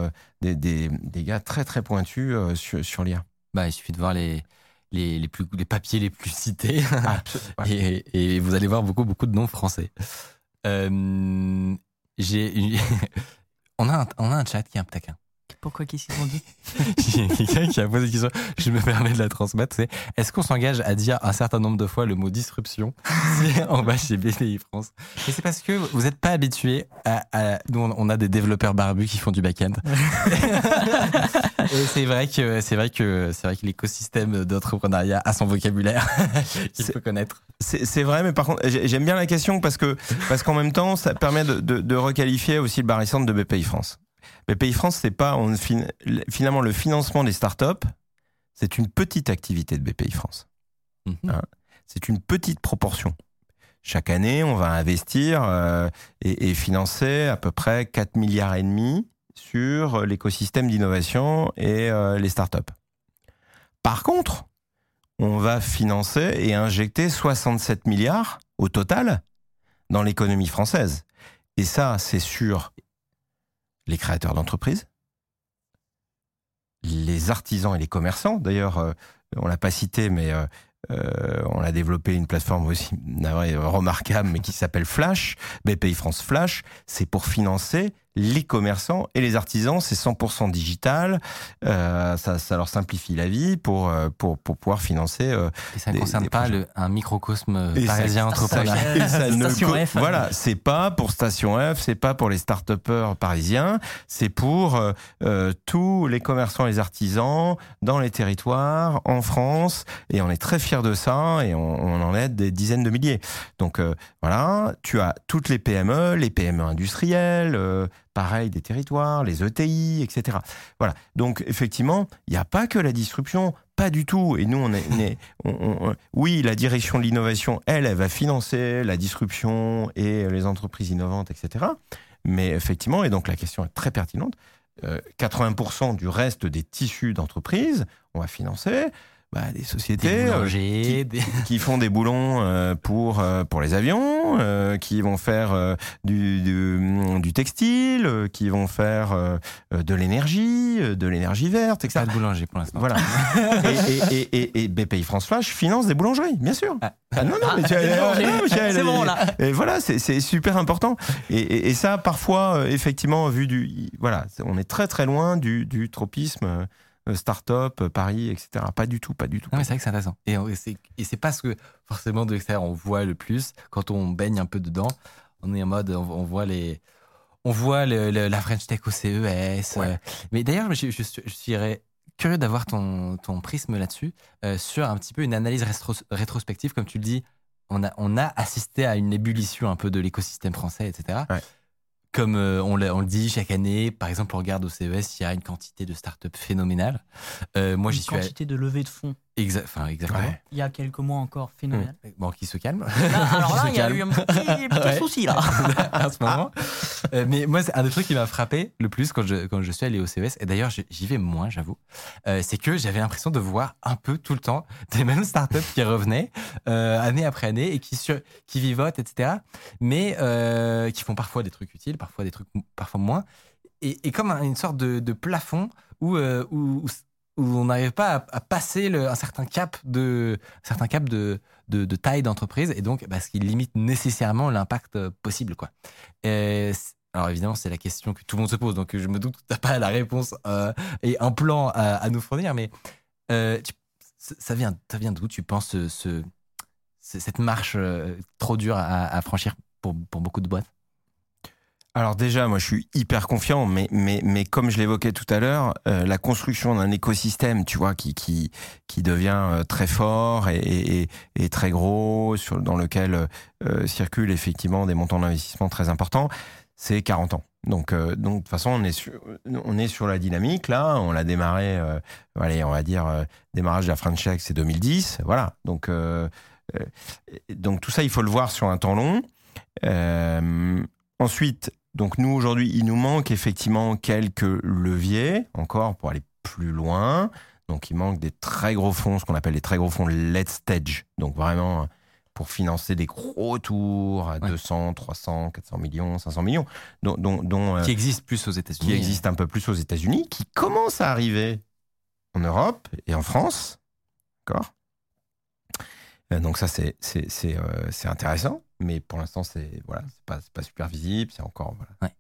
des, des, des, gars très très pointus sur, sur l'IA. Bah, il suffit de voir les les, les, plus, les papiers les plus cités et, et, vous allez voir beaucoup beaucoup de noms français. Euh, j'ai on, a un, on a un chat qui est un taquin. Pourquoi qu'est-ce qu'ils ont dit Il y a quelqu'un qui a posé une question, je me permets de la transmettre, c'est est-ce qu'on s'engage à dire un certain nombre de fois le mot disruption en bas chez BPI France? Et c'est parce que vous n'êtes pas habitué à, Nous, on a des développeurs barbus qui font du back-end. Et c'est vrai que c'est vrai que c'est vrai que l'écosystème d'entrepreneuriat a son vocabulaire qu'il faut connaître. C'est vrai, mais par contre, j'aime bien la question parce que parce qu'en même temps, ça permet de, de, de requalifier aussi le barycentre de BPI France. BPI France, c'est pas on, finalement le financement des startups, c'est une petite activité de BPI France. Mhm. Hein. c'est une petite proportion. Chaque année, on va investir euh, et, et, financer à peu près 4 milliards et demi sur l'écosystème d'innovation et euh, les startups. Par contre, on va financer et injecter 67 milliards au total dans l'économie française. Et ça, c'est sur les créateurs d'entreprises, les artisans et les commerçants. D'ailleurs, euh, on l'a pas cité, mais euh, euh, on a développé une plateforme aussi remarquable, mais qui s'appelle Flash, BPI France Flash. C'est pour financer les commerçants et les artisans, c'est 100% digital. Euh, ça, ça, leur simplifie la vie pour euh, pour, pour pouvoir financer. Euh, et ça ne concerne pas le, un microcosme parisien entrepreneur. Station F. Voilà, c'est pas pour Station F, c'est pas pour les start-upers parisiens, c'est pour euh, euh, tous les commerçants et les artisans dans les territoires en France. Et on est très fiers de ça et on, on en aide des dizaines de milliers. Donc voilà, tu as toutes les PME, les PME industrielles pareil des territoires, les ETI, etc. Voilà. Donc effectivement, il n'y a pas que la disruption, pas du tout. Et nous, on est, oui, la direction de l'innovation, elle, elle va financer la disruption et les entreprises innovantes, etc. Mais effectivement, et donc la question est très pertinente, 80% euh, du reste des tissus d'entreprise, on va financer bah, des sociétés euh, qui, font des boulons euh, pour euh, pour les avions, qui vont faire du, du, textile, qui vont faire de l'énergie, de l'énergie verte, etc. Pas de boulanger pour l'instant. Voilà. et, et, et, et, BPI France Flash finance des boulangeries, bien sûr. Ah. Ah, non, non, mais c'est bon là. Et voilà, c'est super important. Et, ça, parfois, effectivement, vu du, voilà, on est très très loin du, du tropisme euh, start-up, euh, Paris, etc. Pas du tout, pas du tout. Non, mais c'est vrai que c'est intéressant. Et, et c'est pas ce que forcément de l'extérieur on voit le plus. Quand on baigne un peu dedans, on est en mode, on, voit les. On voit la French Tech au CES. Euh. mais d'ailleurs, je, je, serais curieux d'avoir ton, ton prisme là-dessus, sur un petit peu une analyse rétrospective. Comme tu le dis, on a, on a assisté à une ébullition un peu de l'écosystème français, etc. Ouais comme euh, on, le, dit chaque année, par exemple, on regarde au CES, il y a une quantité de startups phénoménale. Euh, moi, j'y suis. Une quantité de levée de fonds. Enfin, exactement. Il y a quelques mois encore, phénoménal. Mmh. Bon, qui se calme. alors là, il y a eu un petit, souci là. à ce moment. Euh, mais moi, c'est un des trucs qui m'a frappé le plus quand je, quand je suis allé au CES, et d'ailleurs, j'y vais moins, j'avoue, c'est que j'avais l'impression de voir un peu tout le temps des mêmes startups qui revenaient année après année et qui, sur, qui vivotent, etc. Mais qui font parfois des trucs utiles, parfois des trucs parfois moins. Et, comme une sorte de, plafond où, euh, où, où, on n'arrive pas à, passer un certain cap de, certain cap de, de, taille d'entreprise et donc parce qu'il limite nécessairement l'impact euh, possible. Quoi. alors évidemment, c'est la question que tout le monde se pose, donc je me doute que tu n'as pas la réponse euh, et un plan à, nous fournir, mais ça vient, ça vient d'où? Tu penses ce, cette marche trop dure à, à franchir pour, pour beaucoup de boîtes? Alors déjà, moi, je suis hyper confiant, mais mais mais comme je l'évoquais tout à l'heure, euh, la construction d'un écosystème, tu vois, qui qui qui devient euh, très fort et, et, et, très gros, sur dans lequel euh, circulent effectivement des montants d'investissement très importants, c'est 40 ans. Donc donc de toute façon, on est sur on est sur la dynamique là. On l'a démarré, allez, on va dire démarrage de la French Tech, c'est 2010, voilà. Donc donc tout ça, il faut le voir sur un temps long. ensuite, donc nous, aujourd'hui, il nous manque effectivement quelques leviers encore pour aller plus loin. Donc il manque des très gros fonds, ce qu'on appelle les très gros fonds let's stage. Donc vraiment pour financer des gros tours à 200, 300, 400 millions, 500 millions. Dont, dont, euh, qui existent plus aux États-Unis. Qui existent un peu plus aux États-Unis, qui commencent à arriver en Europe et en France. D'accord? Donc ça, c'est euh, intéressant mais pour l'instant, c'est voilà, pas, pas super visible, c'est encore. Voilà.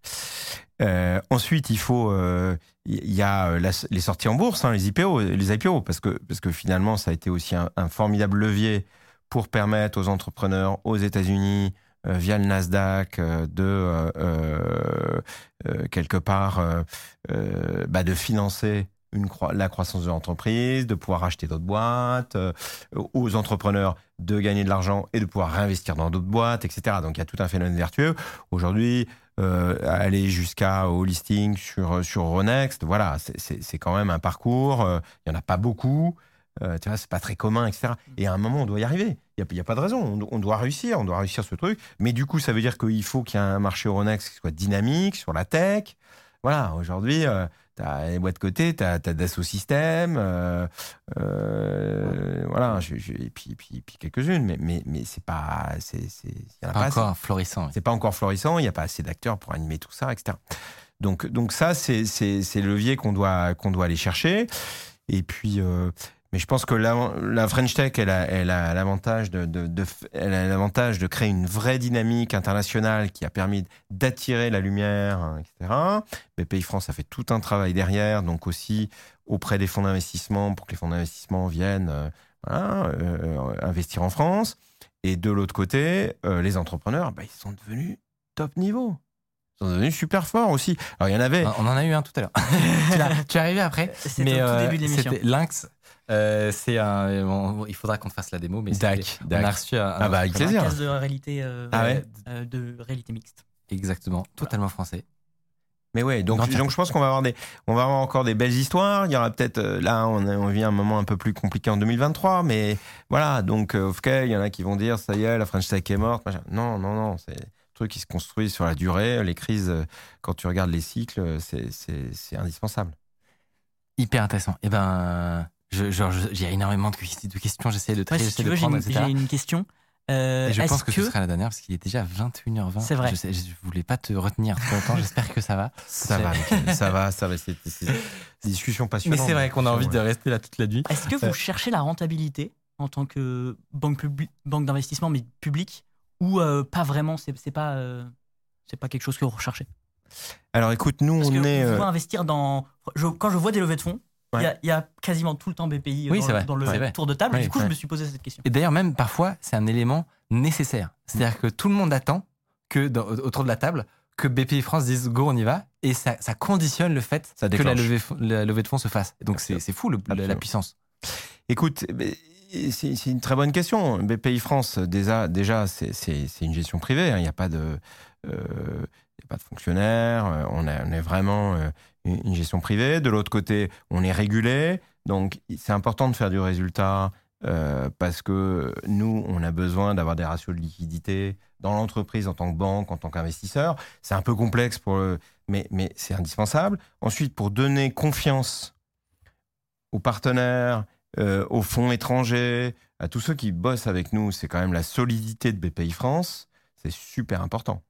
Euh, ensuite, il faut, il euh, y a euh, les sorties en bourse, hein, les IPO, les IPO, parce que parce que finalement, ça a été aussi un, formidable levier pour permettre aux entrepreneurs aux États-Unis via le Nasdaq de quelque part bah, de financer la croissance de l'entreprise, de pouvoir acheter d'autres boîtes, euh, aux entrepreneurs de gagner de l'argent et de pouvoir réinvestir dans d'autres boîtes, etc. Donc il y a tout un phénomène vertueux. Aujourd'hui, euh, aller jusqu'au listing sur, sur voilà, c'est quand même un parcours. Euh, il n'y en a pas beaucoup. Euh, tu vois, c'est pas très commun, etc. Et à un moment, on doit y arriver. Il n'y a, pas de raison. On, on, doit réussir. On doit réussir ce truc. Mais du coup, ça veut dire qu'il faut qu'il y ait un marché Euronext qui soit dynamique sur la tech. Voilà, aujourd'hui, T'as les boîtes de côté, t'as as, Dassault Systèmes, euh, euh, voilà, et puis, puis, puis quelques-unes, mais, mais, mais c'est pas. c'est pas, pas encore florissant. C'est pas encore florissant, il n'y a pas assez d'acteurs pour animer tout ça, etc. Donc, donc ça, c'est le levier qu'on doit, qu'on doit aller chercher. Et puis, euh, mais je pense que la, French Tech, elle a, elle a l'avantage de, de, elle a l'avantage de créer une vraie dynamique internationale qui a permis d'attirer la lumière, hein, etc. BPI France a fait tout un travail derrière, donc aussi auprès des fonds d'investissement pour que les fonds d'investissement viennent euh, euh, investir en France. Et de l'autre côté, euh, les entrepreneurs, bah, ils sont devenus top niveau. Ils sont devenus super forts aussi. Alors, il y en avait. On en a eu un tout à l'heure. tu, es arrivé après. C'était au tout début de l'émission. C'était Lynx euh, c'est un. il faudra qu'on fasse la démo, mais Dac, on a reçu un, ah bah, avec plaisir. de réalité, euh, ah euh, de réalité mixte. Exactement, totalement français. Mais ouais, donc, donc je pense qu'on va avoir des, on va avoir encore des belles histoires. Il y aura peut-être, là, on, on vit un moment un peu plus compliqué en 2023, mais voilà. Donc, ok, il y en a qui vont dire, ça y est, la French Tech est morte. Non, non, non, c'est un truc qui se construit sur la durée. Les crises, quand tu regardes les cycles, c'est indispensable. Hyper intéressant. Et eh ben, j'ai énormément de, questions. J'essaie de trier, si de prendre, J'ai une question. Euh, je pense que, ce sera la dernière parce qu'il est déjà 21h20. C'est vrai. Je, ne voulais pas te retenir trop longtemps. J'espère que ça va. Ça va, ça va, ça va. C'est une discussion passionnante. Mais c'est vrai qu'on a envie de rester là toute la nuit. Est-ce que vous euh, cherchez la rentabilité en tant que banque, banque d'investissement, mais publique, ou euh, pas vraiment C'est pas, c'est pas quelque chose que vous recherchez? Alors écoute, nous, Parce on que est. On investir dans. quand je vois des levées de fonds, il y, a quasiment tout le temps BPI dans, le tour de table. du coup, je me suis posé cette question. Et d'ailleurs, même parfois, c'est un élément nécessaire. C'est-à-dire que tout le monde attend que autour de la table que BPI France dise go, on y va, et ça, conditionne le fait que la levée, la levée, de fonds se fasse. Donc c'est fou la, puissance. Écoute, c'est une très bonne question. BPI France, déjà, déjà c'est une gestion privée. Hein. Il n'y a pas de, euh, pas de fonctionnaires. Euh, on, on est vraiment euh, une gestion privée. De l'autre côté, on est régulé. Donc, c'est important de faire du résultat euh, parce que nous, on a besoin d'avoir des ratios de liquidité dans l'entreprise en tant que banque, en tant qu'investisseur. C'est un peu complexe, mais c'est indispensable. Ensuite, pour donner confiance aux partenaires, euh, aux fonds étrangers, à tous ceux qui bossent avec nous, c'est quand même la solidité de BPI France. C'est super important.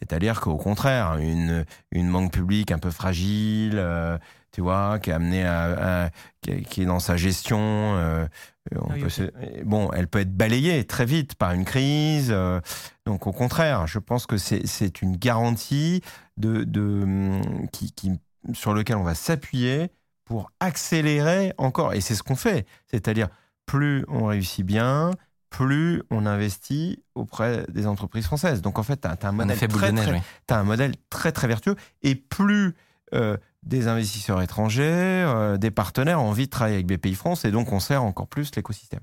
C'est-à-dire qu'au contraire, une, une banque publique un peu fragile, euh, tu vois, qui est amenée à, qui, est dans sa gestion, euh, on peut bon, elle peut être balayée très vite par une crise. Euh, donc au contraire, je pense que c'est une garantie de, de qui, qui, sur lequel on va s'appuyer pour accélérer encore. Et c'est ce qu'on fait. C'est-à-dire plus on réussit bien, plus on investit auprès des entreprises françaises. Donc en fait, tu as, un modèle très, très, un modèle très très vertueux et plus euh, des investisseurs étrangers, euh, des partenaires ont envie de travailler avec BPI France et donc on sert encore plus l'écosystème.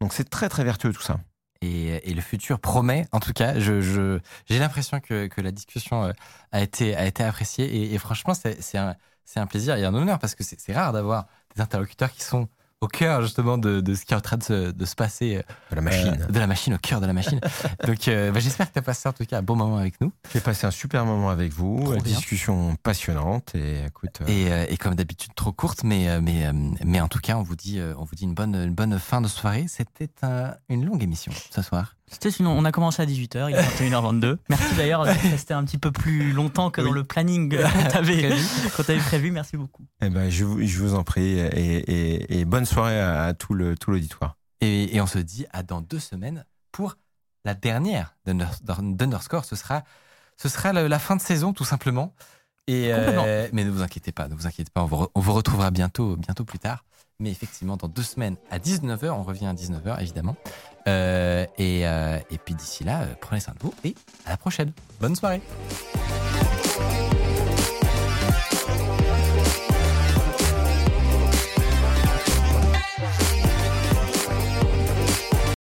Donc c'est très très vertueux tout ça. Et, le futur promet, en tout cas, j'ai je, l'impression que, que, la discussion euh, a été, a été appréciée et, franchement c'est un, un plaisir et un honneur parce que c'est rare d'avoir des interlocuteurs qui sont au cœur justement de, de, ce qui est en train de se, de se passer. De la machine. Euh, de la machine, au cœur de la machine. Donc euh, bah, j'espère que tu as passé en tout cas un bon moment avec nous. J'ai passé un super moment avec vous, une discussion passionnante et écoute. Euh, et, et, comme d'habitude trop courte, mais, mais, mais en tout cas on vous dit, on vous dit une, bonne, une bonne fin de soirée. C'était une longue émission ce soir. C'était sinon, on a commencé à 18h, il est 21h22. Merci d'ailleurs de rester un petit peu plus longtemps que dans le planning qu'on t'avait prévu. prévu. Merci beaucoup. Eh ben, je, vous, je vous en prie et, et, bonne soirée à, tout l'auditoire. Tout et, et, on se dit à dans deux semaines pour la dernière d'Underscore. Ce sera, ce sera la, fin de saison tout simplement. Et euh, mais ne vous inquiétez pas, ne vous inquiétez pas, on vous, on vous retrouvera bientôt, bientôt plus tard. Mais effectivement, dans deux semaines à 19h, on revient à 19h évidemment. Euh, et, euh, et, puis d'ici là, euh, prenez soin de vous et à la prochaine. Bonne soirée.